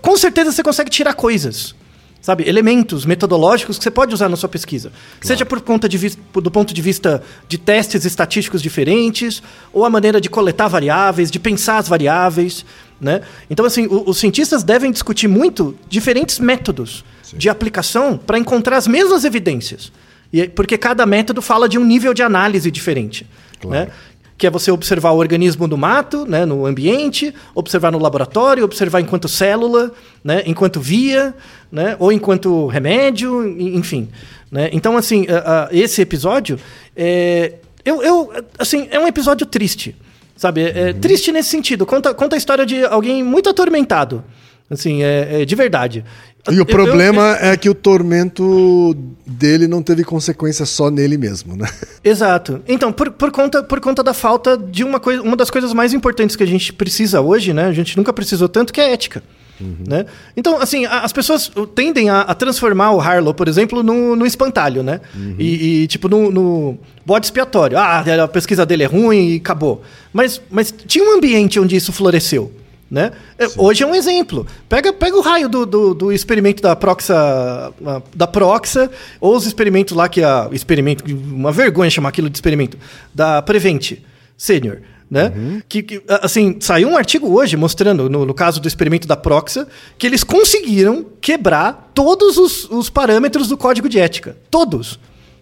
com certeza você consegue tirar coisas. Sabe? Elementos metodológicos que você pode usar na sua pesquisa. Seja por conta de do ponto de vista de testes estatísticos diferentes, ou a maneira de coletar variáveis, de pensar as variáveis. Né? Então, assim, o- os cientistas devem discutir muito diferentes métodos de aplicação para encontrar as mesmas evidências. E, porque cada método fala de um nível de análise diferente. Claro. Né? Que é você observar o organismo no mato, né, no ambiente, observar no laboratório, observar enquanto célula, né, enquanto via, né, ou enquanto remédio, en- enfim. Né? Então, assim, a- a- esse episódio, é, eu, eu, assim, é um episódio triste, sabe? É, é triste nesse sentido. Conta, conta a história de alguém muito atormentado, assim, é, é de verdade. E Eu- o problema é que o tormento dele não teve consequência só nele mesmo, né? <laughs> Exato. Então, por, por, conta, por conta da falta de uma, coisa, uma das coisas mais importantes que a gente precisa hoje, né? A gente nunca precisou tanto, que é ética. Né? Então, assim, a- as pessoas tendem a, a transformar o Harlow, por exemplo, no, no espantalho, né? E, e, tipo, no, no bode expiatório. Ah, a pesquisa dele é ruim e acabou. Mas, mas tinha um ambiente onde isso floresceu. Né? É, Hoje é um exemplo. Pega, pega o raio do, do, do experimento da Proxa, da Proxa, ou os experimentos lá que a experimento, uma vergonha chamar aquilo de experimento, da Prevent Senior. Né? Que, que, a- assim, saiu um artigo hoje mostrando, no, no caso do experimento da Proxa, que eles conseguiram quebrar todos os, os parâmetros do código de ética. Todos.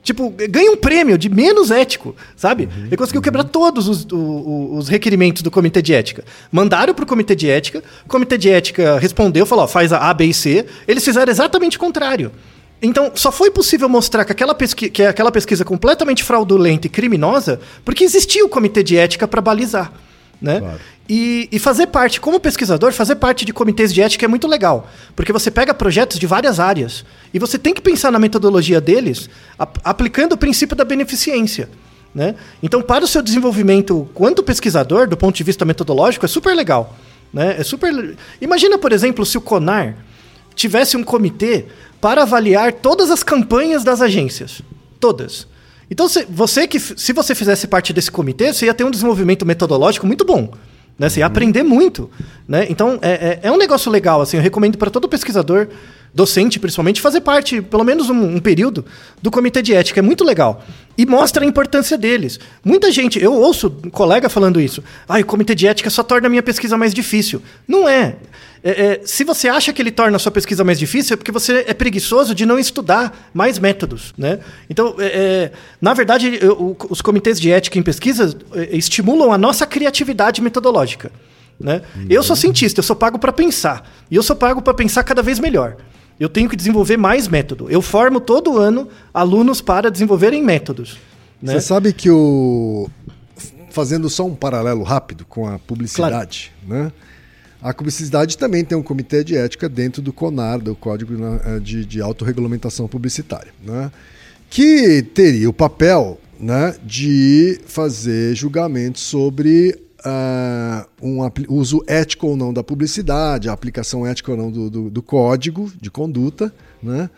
Tipo, ganha um prêmio de menos ético, sabe? Ele conseguiu quebrar todos os, o- o- os requerimentos do comitê de ética. Mandaram pro comitê de ética, o comitê de ética respondeu, falou, ó, faz a A, B e C. Eles fizeram exatamente o contrário. Então, só foi possível mostrar que aquela, pesqui que aquela pesquisa completamente fraudulenta e criminosa porque existia o comitê de ética para balizar. Né? Claro. E, e fazer parte, como pesquisador, fazer parte de comitês de ética é muito legal. Porque você pega projetos de várias áreas e você tem que pensar na metodologia deles ap- aplicando o princípio da beneficência. Né? Então, para o seu desenvolvimento quanto pesquisador, do ponto de vista metodológico, é super legal. Né? É super... Imagina, por exemplo, se o CONAR tivesse um comitê para avaliar todas as campanhas das agências. Todas. Então, se você, que, se você fizesse parte desse comitê, você ia ter um desenvolvimento metodológico muito bom. Né? Você ia aprender muito. Né? Então, é, é, é um negócio legal. Assim, eu recomendo para todo pesquisador, docente principalmente, fazer parte, pelo menos um, um período, do comitê de ética. É muito legal. E mostra a importância deles. Muita gente, eu ouço um colega falando isso. Ah, o comitê de ética só torna a minha pesquisa mais difícil. Não é. É, é, se você acha que ele torna a sua pesquisa mais difícil, é porque você é preguiçoso de não estudar mais métodos. Né? Então, é, é, na verdade, eu- os comitês de ética em pesquisa é, estimulam a nossa criatividade metodológica. Né? Eu sou cientista, eu sou pago para pensar. E eu sou pago para pensar cada vez melhor. Eu tenho que desenvolver mais método. Eu formo todo ano alunos para desenvolverem métodos. Né? Você sabe que o. Fazendo só um paralelo rápido com a publicidade, né? A publicidade também tem um comitê de ética dentro do CONAR, do Código né, de, de Autorregulamentação Publicitária, né? que teria o papel né, de fazer julgamentos sobre ah, um uso ético ou não da publicidade, a aplicação ética ou não do, do- do código de conduta. Né?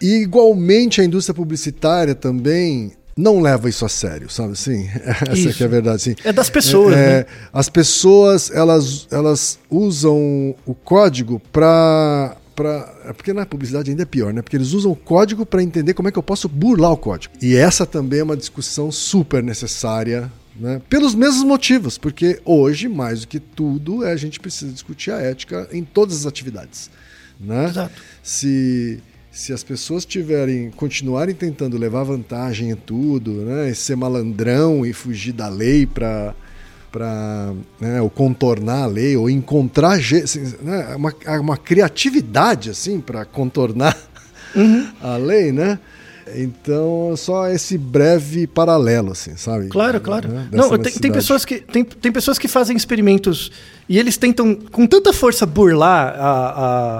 E, igualmente, a indústria publicitária também não leva isso a sério, sabe assim? <laughs> Essa que é a verdade. Assim. É das pessoas, É, né? As pessoas, elas, elas usam o código para... Pra, é porque na publicidade ainda é pior, né? Porque eles usam o código para entender como é que eu posso burlar o código. E essa também é uma discussão super necessária, né? Pelos mesmos motivos, porque hoje, mais do que tudo, é, a gente precisa discutir a ética em todas as atividades, né? Exato. Se se as pessoas tiverem continuarem tentando levar vantagem em tudo, né, e ser malandrão e fugir da lei para para né, ou contornar a lei ou encontrar assim, né, uma, uma criatividade assim para contornar a lei, né? Então, só esse breve paralelo, assim, sabe? Claro, claro. Né, Não, tem, tem pessoas que, tem, tem pessoas que fazem experimentos e eles tentam com tanta força burlar a,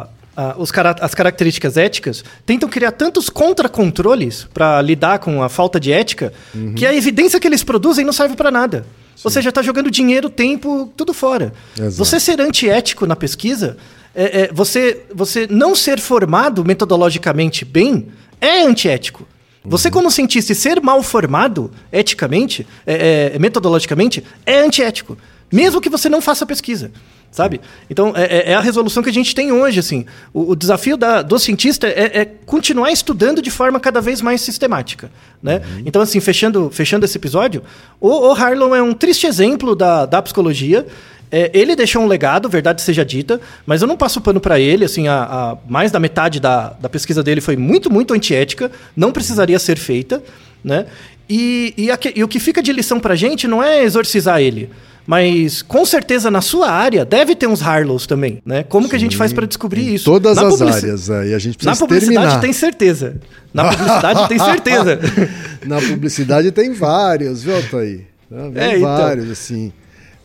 a, ah, os cara- as características éticas, tentam criar tantos contracontroles para lidar com a falta de ética, que a evidência que eles produzem não serve para nada. Ou seja, está jogando dinheiro, tempo, tudo fora. Exato. Você ser antiético na pesquisa, é, é, você, você não ser formado metodologicamente bem, é antiético. Você, como cientista, e ser mal formado eticamente, é, é, metodologicamente, é antiético. Mesmo que você não faça pesquisa. Sabe? Então, é, é- é a resolução que a gente tem hoje. Assim. O, o desafio da- do cientista é, é continuar estudando de forma cada vez mais sistemática. Né? Então, assim, fechando, fechando esse episódio, o, o Harlow é um triste exemplo da, da psicologia. É, ele deixou um legado, verdade seja dita, mas eu não passo pano para ele. Assim, a, a- mais da metade da, da pesquisa dele foi muito, muito antiética, não precisaria ser feita. Né? E, e, aque- e o que fica de lição pra gente não é exorcizar ele. Mas com certeza na sua área deve ter uns Harlows também, né? Como que a gente faz para descobrir Em isso? todas Na as publici- áreas, é, e a gente Na precisa publicidade terminar. tem certeza. Na publicidade tem certeza. <laughs> Na publicidade tem vários, viu? Vem É, então. vários, assim.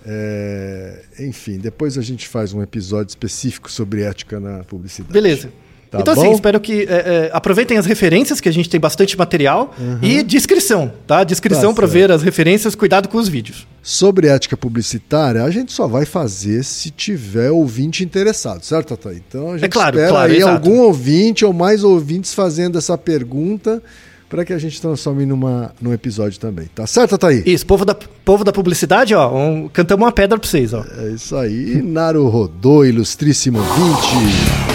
É, Enfim, depois a gente faz um episódio específico sobre ética na publicidade. Beleza. Tá então, assim, bom? assim, espero que é, é, aproveitem as referências, que a gente tem bastante material. Uhum. E descrição, tá? Descrição tá para ver as referências, cuidado com os vídeos. Sobre ética publicitária, a gente só vai fazer se tiver ouvinte interessado, certo, Tata? Então, a é gente é claro, espera claro, aí exato. algum ouvinte ou mais ouvintes fazendo essa pergunta para que a gente transforme numa, num episódio também. Tá certo, Thaí? Isso, povo da, povo da publicidade, ó, um, cantamos uma pedra para vocês, ó. É isso aí, Naru Rodô, ilustríssimo 20